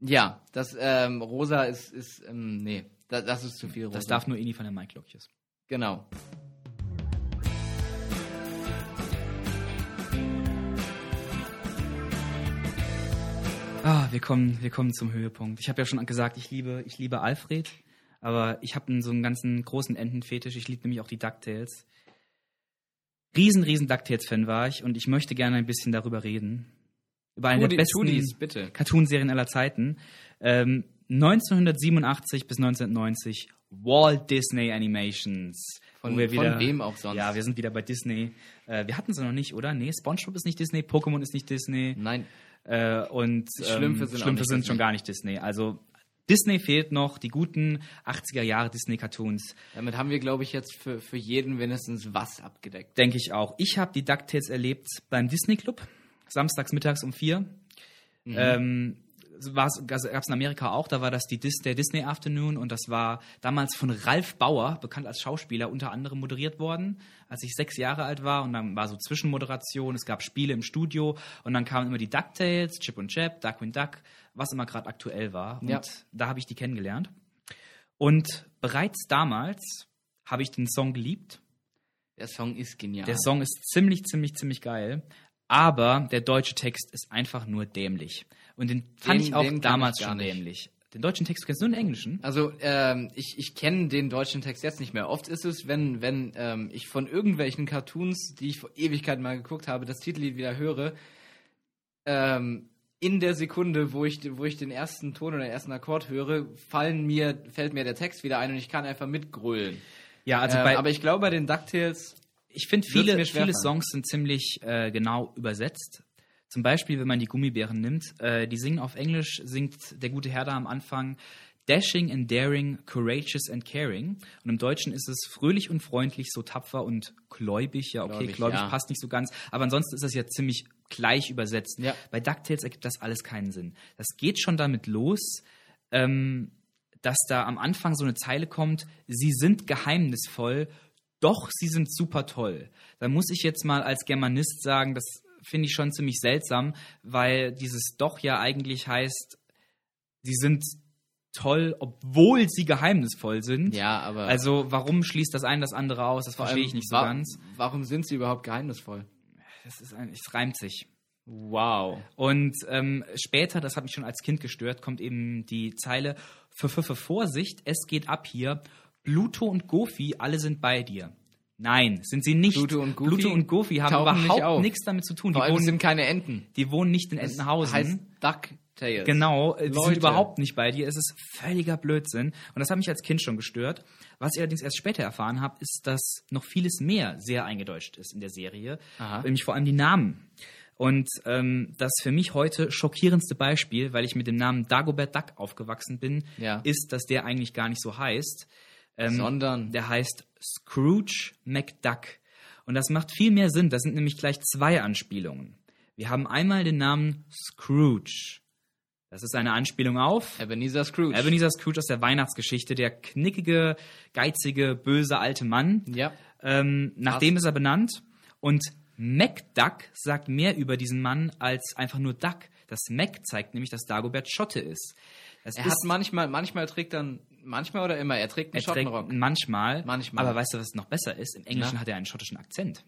Ja, das ähm, rosa ist, ist ähm, nee, da, das ist zu viel rosa. Das darf nur Ini von der Mike Lockjes. genau. Ah, wir kommen, wir kommen zum Höhepunkt. Ich habe ja schon gesagt, ich liebe, ich liebe Alfred, aber ich habe so einen ganzen großen Entenfetisch. Ich liebe nämlich auch die DuckTales. Riesen, riesen DuckTales-Fan war ich und ich möchte gerne ein bisschen darüber reden. Über eine Tu der besten. Cartoonserien aller Zeiten. Ähm, 1987 bis 1990 Walt Disney Animations. Von- wir von wieder, wem auch sonst. Ja, wir sind wieder bei Disney. Äh, wir hatten sie noch nicht, oder? Nee, SpongeBob ist nicht Disney, Pokémon ist nicht Disney. Nein, Äh, und Schlümpfe ähm, sind Schlümpfe sind schon gar nicht Disney. Also Disney fehlt noch, die guten 80er Jahre Disney-Cartoons, damit haben wir, glaube ich, jetzt für, für jeden mindestens was abgedeckt. denke ich auch. Ich habe die DuckTales erlebt beim Disney Club, samstags mittags um vier. Mhm. Ähm, gab es in Amerika auch, da war das die Dis der Disney Afternoon und das war damals von Ralf Bauer, bekannt als Schauspieler, unter anderem moderiert worden, als ich sechs Jahre alt war und dann war so Zwischenmoderation, es gab Spiele im Studio und dann kamen immer die DuckTales, Chip und Chap, Darkwing Duck, was immer gerade aktuell war und Ja. da habe ich die kennengelernt. Und bereits damals habe ich den Song geliebt. Der Song ist genial. Der Song ist ziemlich, ziemlich, ziemlich geil. Aber der deutsche Text ist einfach nur dämlich. Und den fand Den- ich auch damals ich schon nicht. dämlich. Den deutschen Text kennst du den englischen? Also ähm, ich, ich kenne den deutschen Text jetzt nicht mehr. Oft ist es, wenn, wenn ähm, ich von irgendwelchen Cartoons, die ich vor Ewigkeiten mal geguckt habe, das Titellied wieder höre, ähm, in der Sekunde, wo ich, wo ich den ersten Ton oder den ersten Akkord höre, fallen mir, fällt mir der Text wieder ein und ich kann einfach mitgrölen. Ja, also ähm, bei, aber ich glaube, bei den DuckTales, ich finde, viele, viele. Songs sind ziemlich äh, genau übersetzt. Zum Beispiel, wenn man die Gummibären nimmt, äh, die singen auf Englisch, singt der gute Herr da am Anfang Dashing and daring, courageous and caring. Und im Deutschen ist es fröhlich und freundlich, so tapfer und gläubig. Ja, okay, Gläubig, gläubig ja. passt nicht so ganz. Aber ansonsten ist das ja ziemlich gleich übersetzt. Ja. Bei DuckTales ergibt das alles keinen Sinn. Das geht schon damit los, ähm, dass da am Anfang so eine Zeile kommt, sie sind geheimnisvoll, doch sie sind super toll. Da muss ich jetzt mal als Germanist sagen, das finde ich schon ziemlich seltsam, weil dieses doch ja eigentlich heißt, sie sind toll, obwohl sie geheimnisvoll sind. ja, aber Also warum schließt das eine das andere aus? Das verstehe ich nicht so wa- ganz. Warum sind sie überhaupt geheimnisvoll? Es, ist ein, es reimt sich. Wow. Und ähm, später, das hat mich schon als Kind gestört, kommt eben die Zeile für, für, für Vorsicht, es geht ab hier. Pluto und Goofy, alle sind bei dir. Nein, sind sie nicht. Pluto und Goofy Pluto und Goofy haben überhaupt nichts damit zu tun. Die wohnen, sind keine Enten. die wohnen nicht in Das Entenhausen. heißt DuckTales. Genau, äh, die Leute. sind überhaupt nicht bei dir. Es ist völliger Blödsinn. Und das hat mich als Kind schon gestört. Was ich allerdings erst später erfahren habe, ist, dass noch vieles mehr sehr eingedeutscht ist in der Serie. Aha. Nämlich vor allem die Namen. Und ähm, das für mich heute schockierendste Beispiel, weil ich mit dem Namen Dagobert Duck aufgewachsen bin, Ja. ist, dass der eigentlich gar nicht so heißt. Ähm, Sondern? Der heißt Scrooge McDuck. Und das macht viel mehr Sinn. Das sind nämlich gleich zwei Anspielungen. Wir haben einmal den Namen Scrooge. Das ist eine Anspielung auf Ebenezer Scrooge. Ebenezer Scrooge aus der Weihnachtsgeschichte, der knickige, geizige, böse alte Mann. Ja. Ähm, nach dem ist er benannt. Und MacDuck sagt mehr über diesen Mann als einfach nur Duck. Das Mac zeigt nämlich, dass Dagobert Schotte ist. Das Er ist hat manchmal, manchmal trägt dann, manchmal oder immer, er trägt einen er trägt Schottenrock. manchmal, Manchmal. Aber weißt du, was noch besser ist? Im Englischen Na? hat er einen schottischen Akzent.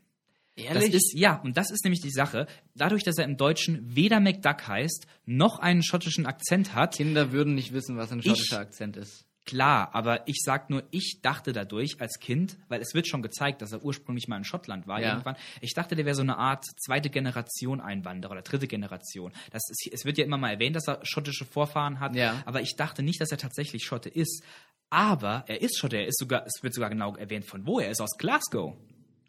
Das Ehrlich? ist, ja, und das ist nämlich die Sache. Dadurch, dass er im Deutschen weder MacDuck heißt, noch einen schottischen Akzent hat, Kinder würden nicht wissen, was ein schottischer Akzent ist. Klar, aber ich sag nur, ich dachte dadurch als Kind, weil es wird schon gezeigt, dass er ursprünglich mal in Schottland war Ja. irgendwann. Ich dachte, der wäre so eine Art zweite Generation Einwanderer oder dritte Generation. Das ist, es wird ja immer mal erwähnt, dass er schottische Vorfahren hat, Ja. aber ich dachte nicht, dass er tatsächlich Schotte ist. Aber er ist Schotte, er ist sogar, es wird sogar genau erwähnt, von wo er ist, aus Glasgow.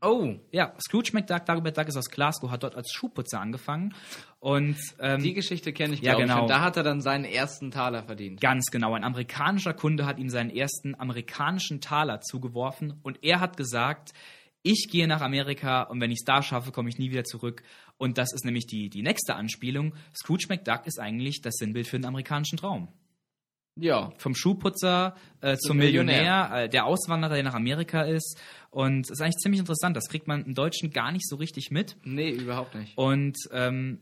Oh, Ja, Scrooge McDuck, Dagobert Duck ist aus Glasgow, hat dort als Schuhputzer angefangen und ähm, die Geschichte kenne ich, Ja, glaube genau. ich. Und da hat er dann seinen ersten Taler verdient. Ganz genau. Ein amerikanischer Kunde hat ihm seinen ersten amerikanischen Taler zugeworfen und er hat gesagt, ich gehe nach Amerika und wenn ich es da schaffe, komme ich nie wieder zurück. Und das ist nämlich die, die nächste Anspielung. Scrooge McDuck ist eigentlich das Sinnbild für den amerikanischen Traum. Ja. Vom Schuhputzer äh, zum Millionär, äh, der Auswanderer, der nach Amerika ist. Und es ist eigentlich ziemlich interessant. Das kriegt man im Deutschen gar nicht so richtig mit. Nee, überhaupt nicht. Und ähm,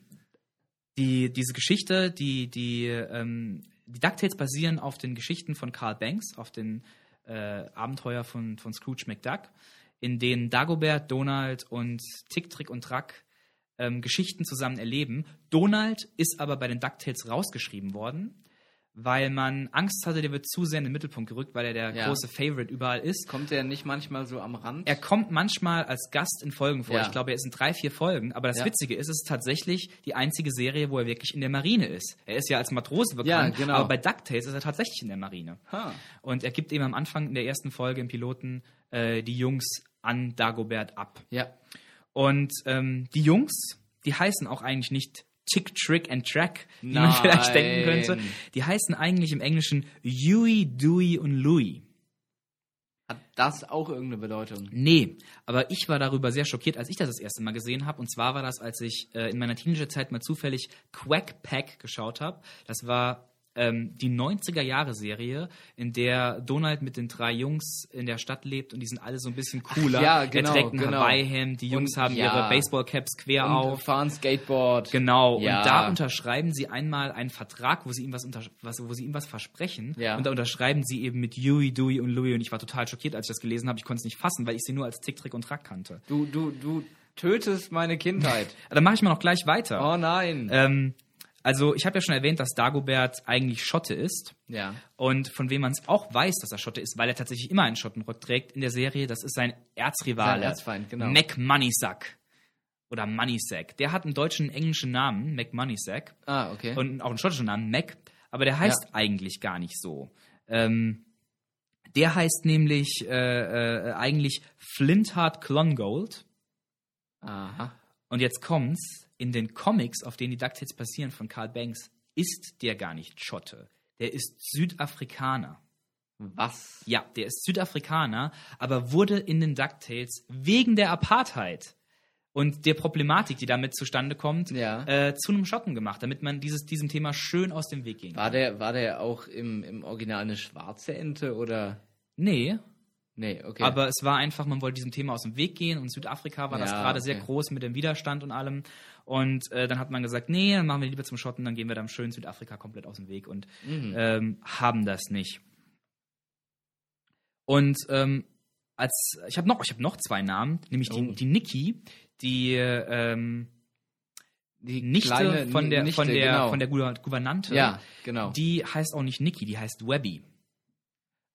die, diese Geschichte, die, die, ähm, die DuckTales basieren auf den Geschichten von Carl Banks, auf den äh, Abenteuer von, von Scrooge McDuck, in denen Dagobert, Donald und Tick, Trick und Track ähm, Geschichten zusammen erleben. Donald ist aber bei den DuckTales rausgeschrieben worden, weil man Angst hatte, der wird zu sehr in den Mittelpunkt gerückt, weil er der Ja. große Favorite überall ist. Kommt der nicht manchmal so am Rand? Er kommt manchmal als Gast in Folgen vor. Ja. Ich glaube, er ist in drei, vier Folgen. Aber das Ja. Witzige ist, es ist tatsächlich die einzige Serie, wo er wirklich in der Marine ist. Er ist ja als Matrose bekannt, Ja, genau. aber bei DuckTales ist er tatsächlich in der Marine. Ha. Und er gibt eben am Anfang in der ersten Folge im Piloten äh, die Jungs an Dagobert ab. Ja. Und ähm, die Jungs, die heißen auch eigentlich nicht Tick, Trick and Track, wie man vielleicht denken könnte. Die heißen eigentlich im Englischen Huey, Dewey und Louie. Hat das auch irgendeine Bedeutung? Nee, aber ich war darüber sehr schockiert, als ich das das erste Mal gesehen habe. Und zwar war das, als ich äh, in meiner Teenagerzeit mal zufällig Quack Pack geschaut habe. Das war ähm, die 90er-Jahre-Serie, in der Donald mit den drei Jungs in der Stadt lebt und die sind alle so ein bisschen cooler. ja, genau, Er trägt ein genau. Hawaii-Hemd, die Jungs Und haben ja. ihre Baseball-Caps quer Und auf. fahren Skateboard. Genau, Ja. und da unterschreiben sie einmal einen Vertrag, wo sie ihm was, was, wo sie ihm was versprechen. Ja. Und da unterschreiben sie eben mit Huey, Dewey und Louie. Und ich war total schockiert, als ich das gelesen habe. Ich konnte es nicht fassen, weil ich sie nur als Tick, Trick und Track kannte. Du, du, du tötest meine Kindheit. Dann mache ich mal noch gleich weiter. Oh nein. Ähm, also, ich habe ja schon erwähnt, dass Dagobert eigentlich Schotte ist. ja. Und von wem man es auch weiß, dass er Schotte ist, weil er tatsächlich immer einen Schottenrock trägt in der Serie, das ist sein Erzrivale. Sein Erzfeind, genau. Mac Moneysack. Oder Moneysack. Der hat einen deutschen, englischen Namen, Mac Moneysack. Ah, okay. und auch einen schottischen Namen, Mac, aber der heißt eigentlich gar nicht so. Ähm, der heißt nämlich äh, äh, eigentlich Flintheart Clongold. Aha. Und jetzt kommt's, in den Comics, auf denen die DuckTales basieren von Carl Banks, ist der gar nicht Schotte. Der ist Südafrikaner. Was? Ja, der ist Südafrikaner, aber wurde in den DuckTales wegen der Apartheid und der Problematik, die damit zustande kommt, Ja. äh, zu einem Schotten gemacht, damit man dieses, diesem Thema schön aus dem Weg ging. War der, war der auch im, im Original eine schwarze Ente oder? Nee, Nee, okay. aber es war einfach, man wollte diesem Thema aus dem Weg gehen und Südafrika war das Ja, gerade sehr okay. groß mit dem Widerstand und allem. Und äh, dann hat man gesagt, nee, dann machen wir lieber zum Schotten, dann gehen wir dann schön Südafrika komplett aus dem Weg und Mhm. ähm, haben das nicht. Und ähm, als ich habe noch, ich habe noch zwei Namen, nämlich die, Oh. die Niki, die ähm, die Nichte kleine von der Nichte, von der genau. von der Gouver- Gouvernante. Ja, genau. Die heißt auch nicht Niki, die heißt Webby.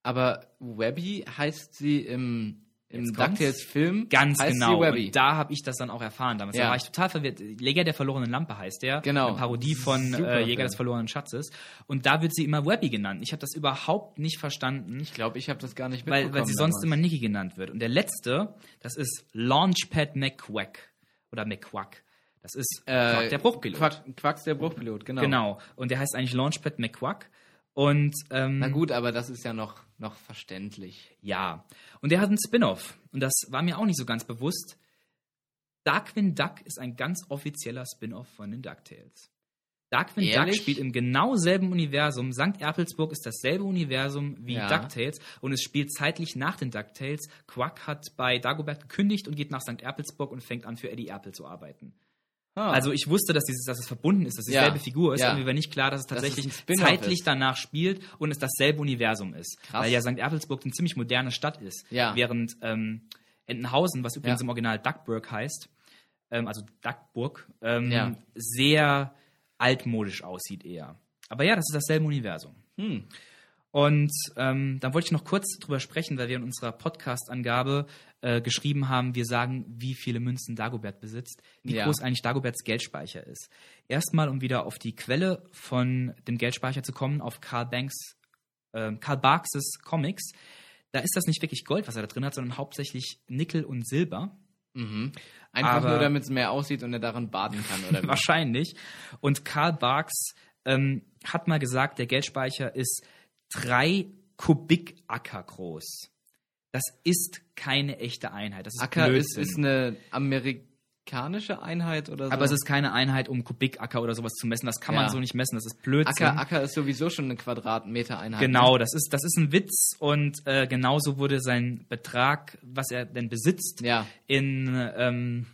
Aber Webby heißt sie im, im. DuckTales-Film. Ganz genau. Sie. Und da habe ich das dann auch erfahren damals. Da Ja. war ich total verwirrt. Jäger der verlorenen Lampe heißt der. Genau. Eine Parodie von äh, Jäger des verlorenen Schatzes. Und da wird sie immer Webby genannt. Ich habe das überhaupt nicht verstanden, ich glaube, ich habe das gar nicht weil, mitbekommen. weil sie sonst damals. immer Nicky genannt wird. Und der letzte, das ist Launchpad McQuack. Oder McQuack. Das ist äh, Quack der Bruchpilot. Quack, Quacks der Bruchpilot, genau. Genau. Und der heißt eigentlich Launchpad McQuack. Und ähm, Na gut, aber das ist ja noch, noch verständlich. ja. Und der hat einen Spin-off. Und das war mir auch nicht so ganz bewusst. Darkwing Duck ist ein ganz offizieller Spin-off von den DuckTales. Darkwing Duck Ehrlich? spielt im genau selben Universum. St. Erpelsburg ist dasselbe Universum wie Ja. DuckTales und es spielt zeitlich nach den DuckTales. Quack hat bei Dagobert gekündigt und geht nach St. Erpelsburg und fängt an, für Eddie Erpel zu arbeiten. Ah. Also ich wusste, dass, dieses, dass es verbunden ist, dass es Ja. dieselbe Figur ist, Ja. aber mir war nicht klar, dass es Dass es tatsächlich ein Spin-off zeitlich ist. danach spielt und es dasselbe Universum ist. Krass. Weil ja St. Erpelsburg eine ziemlich moderne Stadt ist. Ja. Während ähm, Entenhausen, was übrigens Ja. im Original Duckburg heißt, ähm, also Duckburg, ähm, Ja. sehr altmodisch aussieht eher. Aber ja, das ist dasselbe Universum. Hm. Und ähm, dann wollte ich noch kurz drüber sprechen, weil wir in unserer Podcast-Angabe äh, geschrieben haben, wir sagen, wie viele Münzen Dagobert besitzt, wie Ja. groß eigentlich Dagoberts Geldspeicher ist. Erstmal, um wieder auf die Quelle von dem Geldspeicher zu kommen, auf Karl Banks, äh, Karl Barks' Comics. Da ist das nicht wirklich Gold, was er da drin hat, sondern hauptsächlich Nickel und Silber. Mhm. Einfach Aber- nur, damit es mehr aussieht und er darin baden kann, oder? Wahrscheinlich. Und Karl Barks ähm, hat mal gesagt, der Geldspeicher ist drei Kubikacker groß. Das ist keine echte Einheit. Das ist Acker ist, Blödsinn. ist eine amerikanische Einheit oder so. aber es ist keine Einheit, um Kubikacker oder sowas zu messen. Das kann man Ja. so nicht messen. Das ist Blödsinn. Acker, Acker ist sowieso schon eine Quadratmeter-Einheit. Genau, ne? das ist, das ist ein Witz und äh, genauso wurde sein Betrag, was er denn besitzt, Ja. in, ähm,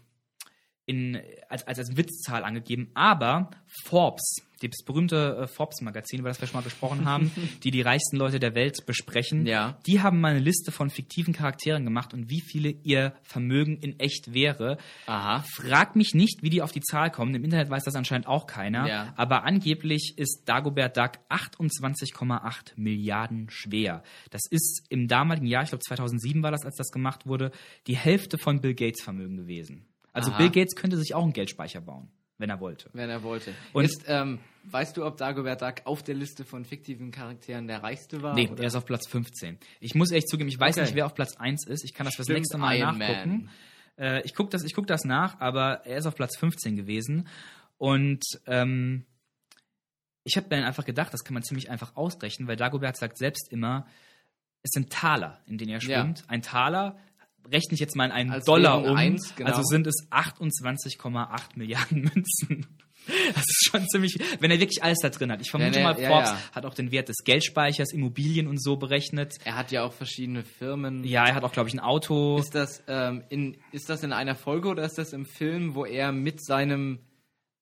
in, als, als, als Witzzahl angegeben. Aber Forbes, das berühmte äh, Forbes-Magazin, über das wir schon mal gesprochen haben, die die reichsten Leute der Welt besprechen, Ja. die haben mal eine Liste von fiktiven Charakteren gemacht und wie viele ihr Vermögen in echt wäre. Aha. Frag mich nicht, wie die auf die Zahl kommen. Im Internet weiß das anscheinend auch keiner. Ja. Aber angeblich ist Dagobert Duck 28,8 Milliarden schwer. Das ist im damaligen Jahr, ich glaube 2007 war das, als das gemacht wurde, die Hälfte von Bill Gates Vermögen gewesen. Also Aha. Bill Gates könnte sich auch einen Geldspeicher bauen, wenn er wollte. Wenn er wollte. Und- Ist, ähm, weißt du, ob Dagobert Duck auf der Liste von fiktiven Charakteren der reichste war? Nee, oder? er ist auf Platz 15. Ich muss echt zugeben, ich weiß Okay. nicht, wer auf Platz 1 ist. Ich kann das Stimmt, nächste Mal Iron nachgucken. Äh, ich gucke das, ich guck das nach, aber er ist auf Platz 15 gewesen. Und ähm, ich habe dann einfach gedacht, das kann man ziemlich einfach ausrechnen, weil Dagobert sagt selbst immer, es sind Taler, in denen er Ja. schwimmt. Ein Taler rechne ich jetzt mal in einen Als Dollar um. eins, genau. Also sind es 28,8 Milliarden Münzen. Das ist schon ziemlich, wenn er wirklich alles da drin hat. Ich vermute Ja, mal, ja, Forbes ja. hat auch den Wert des Geldspeichers, Immobilien und so berechnet. Er hat ja auch verschiedene Firmen. Ja, er hat auch, glaube ich, ein Auto. Ist das, ähm, in, ist das in einer Folge oder ist das im Film, wo er mit seinem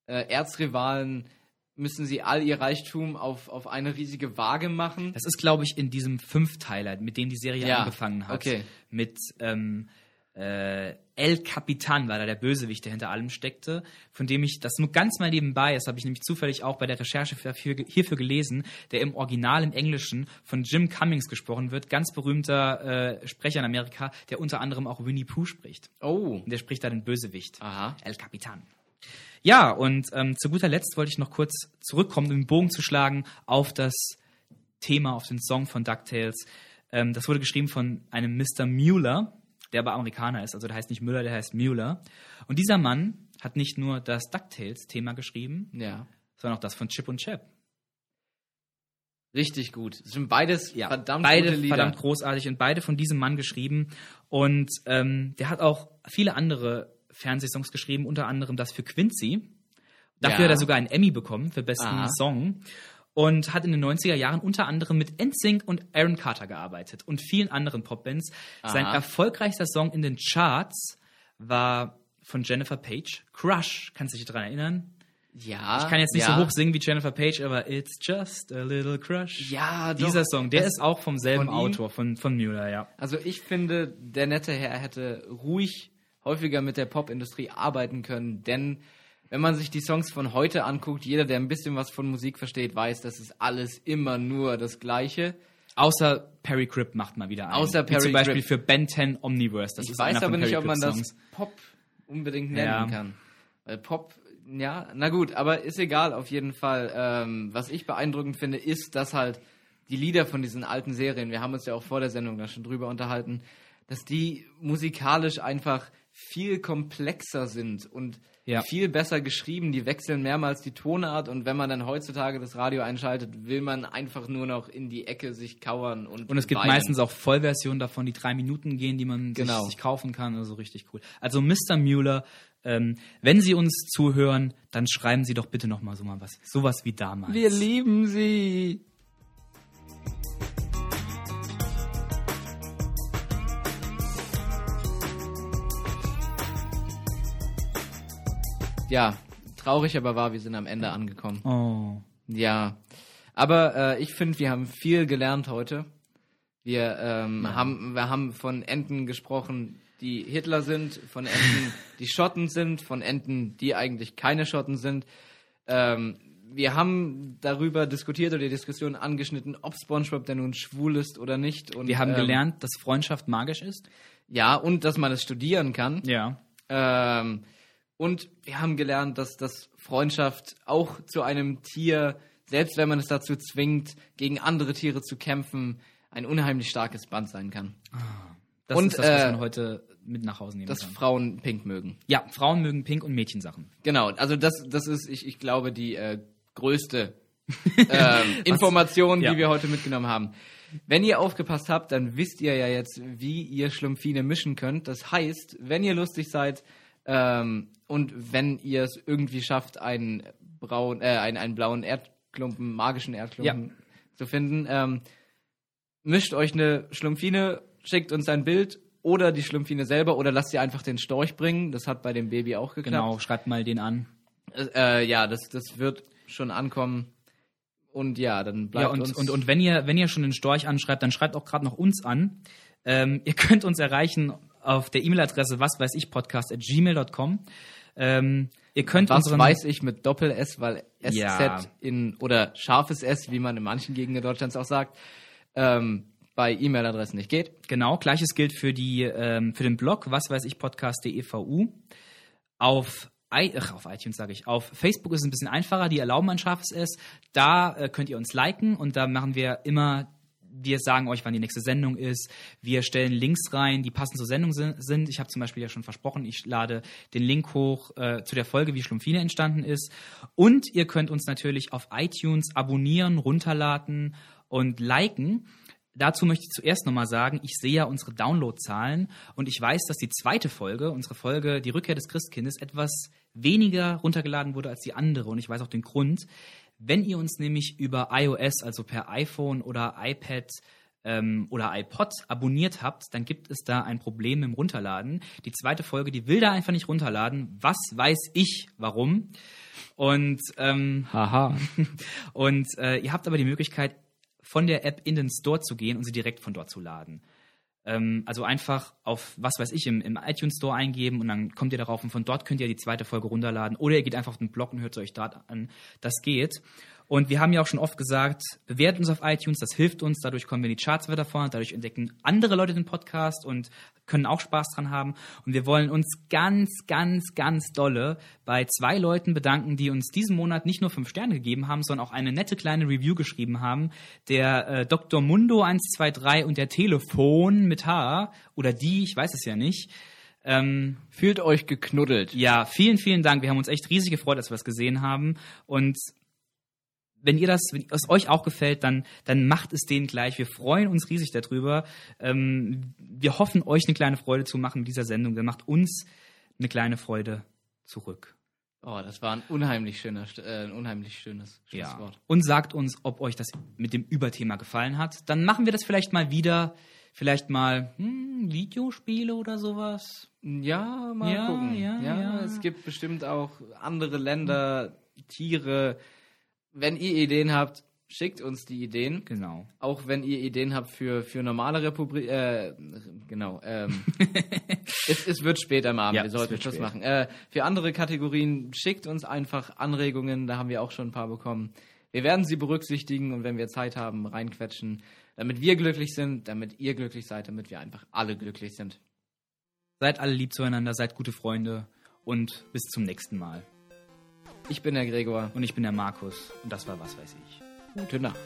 äh, Erzrivalen müssen sie all ihr Reichtum auf, auf eine riesige Waage machen? Das ist, glaube ich, in diesem Fünfteiler, mit dem die Serie Ja, angefangen hat. okay. Mit ähm, äh, El Capitan war da der Bösewicht, der hinter allem steckte, von dem ich, das nur ganz mal nebenbei, das habe ich nämlich zufällig auch bei der Recherche für, für, hierfür gelesen, der im Original im Englischen von Jim Cummings gesprochen wird, ganz berühmter äh, Sprecher in Amerika, der unter anderem auch Winnie Pooh spricht. Oh. Und der spricht da den Bösewicht. Aha. El Capitan. Ja, und ähm, zu guter Letzt wollte ich noch kurz zurückkommen, um den Bogen zu schlagen auf das Thema, auf den Song von DuckTales. Ähm, das wurde geschrieben von einem Mr. Mueller, der aber Amerikaner ist. Also der heißt nicht Müller, der heißt Mueller. Und dieser Mann hat nicht nur das DuckTales-Thema geschrieben, Ja. sondern auch das von Chip und Chap. Richtig gut. Das sind beides verdammt beide gute Lieder. verdammt großartig und beide von diesem Mann geschrieben. Und ähm, der hat auch viele andere Fernsehsongs geschrieben, unter anderem das für Quincy. Dafür Ja. hat er sogar einen Emmy bekommen für besten Aha. Song. Und hat in den 90er Jahren unter anderem mit NSYNC und Aaron Carter gearbeitet und vielen anderen Popbands. Sein erfolgreichster Song in den Charts war von Jennifer Page, Crush. Kannst du dich daran erinnern? Ja. Ich kann jetzt nicht ja. so hoch singen wie Jennifer Page, aber It's just a little crush. Ja, doch. Dieser Song, der Das- ist auch vom selben von? Autor, von, von Müller, ja. Also ich finde, der nette Herr hätte ruhig häufiger mit der Popindustrie arbeiten können, denn wenn man sich die Songs von heute anguckt, jeder, der ein bisschen was von Musik versteht, weiß, das ist alles immer nur das Gleiche. Außer Perry Cripp macht mal wieder einen. Außer Wie Perry zum Beispiel Cripp. für Ben 10 Omniverse. Das Ich weiß aber nicht, Perry ob man das. Pop unbedingt nennen Ja. kann. Weil Pop, ja, na gut, aber ist egal auf jeden Fall. Ähm, was ich beeindruckend finde, ist, dass halt die Lieder von diesen alten Serien, wir haben uns ja auch vor der Sendung da schon drüber unterhalten, dass die musikalisch einfach viel komplexer sind und Ja. viel besser geschrieben. Die wechseln mehrmals die Tonart und wenn man dann heutzutage das Radio einschaltet, will man einfach nur noch in die Ecke sich kauern und Und es gibt weinen. meistens auch Vollversionen davon, die drei Minuten gehen, die man Genau. sich, sich kaufen kann. Also richtig cool. Also Mr. Mueller, ähm, wenn Sie uns zuhören, dann schreiben Sie doch bitte noch mal so mal was, sowas wie damals. Wir lieben sie. Ja, traurig aber wahr, wir sind am Ende angekommen. oh. Ja, aber äh, ich finde, wir haben viel gelernt heute. Wir, ähm, haben, wir haben von Enten gesprochen, die Hitler sind, von Enten, die Schotten sind, von Enten, die eigentlich keine Schotten sind. Ähm, wir haben darüber diskutiert oder die Diskussion angeschnitten, ob SpongeBob denn nun schwul ist oder nicht. Und, Wir haben ähm, gelernt, dass Freundschaft magisch ist. Ja, und dass man es studieren kann. Ja. Ähm, und wir haben gelernt, dass, dass Freundschaft auch zu einem Tier, selbst wenn man es dazu zwingt, gegen andere Tiere zu kämpfen, ein unheimlich starkes Band sein kann. Das Und, ist das, was äh, man heute mit nach Hause nehmen Dass kann. Frauen pink mögen. Ja, Frauen mögen Pink und Mädchensachen. Genau, also das, das ist, ich, ich glaube, die äh, größte ähm, Information, Ja. die wir heute mitgenommen haben. Wenn ihr aufgepasst habt, dann wisst ihr ja jetzt, wie ihr Schlumpfine mischen könnt. Das heißt, wenn ihr lustig seid ähm, und wenn ihr es irgendwie schafft, einen, braun, äh, einen, einen blauen Erdklumpen, magischen Erdklumpen zu finden, ähm, mischt euch eine Schlumpfine, schickt uns ein Bild oder die Schlumpfine selber oder lasst ihr einfach den Storch bringen. Das hat bei dem Baby auch geklappt. Genau, schreibt mal den an. Äh, ja, das, das wird schon ankommen. Und ja, dann bleibt Ja, und, uns... und, und wenn ihr, wenn ihr schon den Storch anschreibt, dann schreibt auch gerade noch uns an. Ähm, ihr könnt uns erreichen auf der E-Mail-Adresse was weiß Ähm, ihr könnt was unseren weiß ich mit Doppel-S, weil SZ Ja. in, oder scharfes S, wie man in manchen Gegenden Deutschlands auch sagt, ähm, bei E-Mail-Adressen nicht geht. Genau, gleiches gilt für die ähm, für den Blog was weiß ich podcast.devu. Auf I ach, auf iTunes sage ich. Auf Facebook ist es ein bisschen einfacher, die erlauben ein scharfes S. Da äh, könnt ihr uns liken und da machen wir immer wir sagen euch, wann die nächste Sendung ist. Wir stellen Links rein, die passend zur Sendung sin- sind. Ich habe zum Beispiel ja schon versprochen, ich lade den Link hoch äh, zu der Folge, wie Schlumpfine entstanden ist. Und ihr könnt uns natürlich auf iTunes abonnieren, runterladen und liken. Dazu möchte ich zuerst nochmal sagen, ich sehe ja unsere Downloadzahlen und ich weiß, dass die zweite Folge, unsere Folge Die Rückkehr des Christkindes, etwas weniger runtergeladen wurde als die andere und ich weiß auch den Grund. Wenn ihr uns nämlich über iOS, also per iPhone oder iPad ähm, oder iPod abonniert habt, dann gibt es da ein Problem im Runterladen. Die zweite Folge, die will da einfach nicht runterladen. Was weiß ich warum? Und ähm, Haha. und äh, ihr habt aber die Möglichkeit, von der App in den Store zu gehen und sie direkt von dort zu laden. Ähm, also einfach auf, was weiß ich, im, im iTunes Store eingeben und dann kommt ihr darauf und von dort könnt ihr die zweite Folge runterladen. Oder ihr geht einfach auf den Blog und hört es euch dort an. Das geht. Und wir haben ja auch schon oft gesagt, bewertet uns auf iTunes, das hilft uns, dadurch kommen wir in die Charts weiter vor, dadurch entdecken andere Leute den Podcast und können auch Spaß dran haben. Und wir wollen uns ganz, ganz, ganz dolle bei zwei Leuten bedanken, die uns diesen Monat nicht nur fünf Sterne gegeben haben, sondern auch eine nette kleine Review geschrieben haben. Der äh, Dr. Mundo 123 und der Telefon mit H oder die, ich weiß es ja nicht. Ähm, Fühlt euch geknuddelt. ja, vielen, vielen Dank. Wir haben uns echt riesig gefreut, als wir es gesehen haben. Und wenn ihr das, wenn es euch auch gefällt, dann, dann macht es denen gleich. Wir freuen uns riesig darüber. Ähm, wir hoffen, euch eine kleine Freude zu machen mit dieser Sendung. Dann macht uns eine kleine Freude zurück. Oh, das war ein unheimlich schöner, äh, ein unheimlich schönes Ja. Schlusswort. Und sagt uns, ob euch das mit dem Überthema gefallen hat. Dann machen wir das vielleicht mal wieder. Vielleicht mal hm, Videospiele oder sowas. Ja, mal Ja, gucken. ja, ja. es gibt bestimmt auch andere Länder, Tiere. Wenn ihr Ideen habt, schickt uns die Ideen. Genau. Auch wenn ihr Ideen habt für, für normale Republik. Äh, genau. Ähm, es, es wird spät am Abend, Ja, wir sollten Schluss machen. Äh, für andere Kategorien schickt uns einfach Anregungen, da haben wir auch schon ein paar bekommen. Wir werden sie berücksichtigen und wenn wir Zeit haben, reinquetschen, damit wir glücklich sind, damit ihr glücklich seid, damit wir einfach alle glücklich sind. Seid alle lieb zueinander, seid gute Freunde und bis zum nächsten Mal. Ich bin der Gregor. Und ich bin der Markus und das war was weiß ich. Gute Nacht.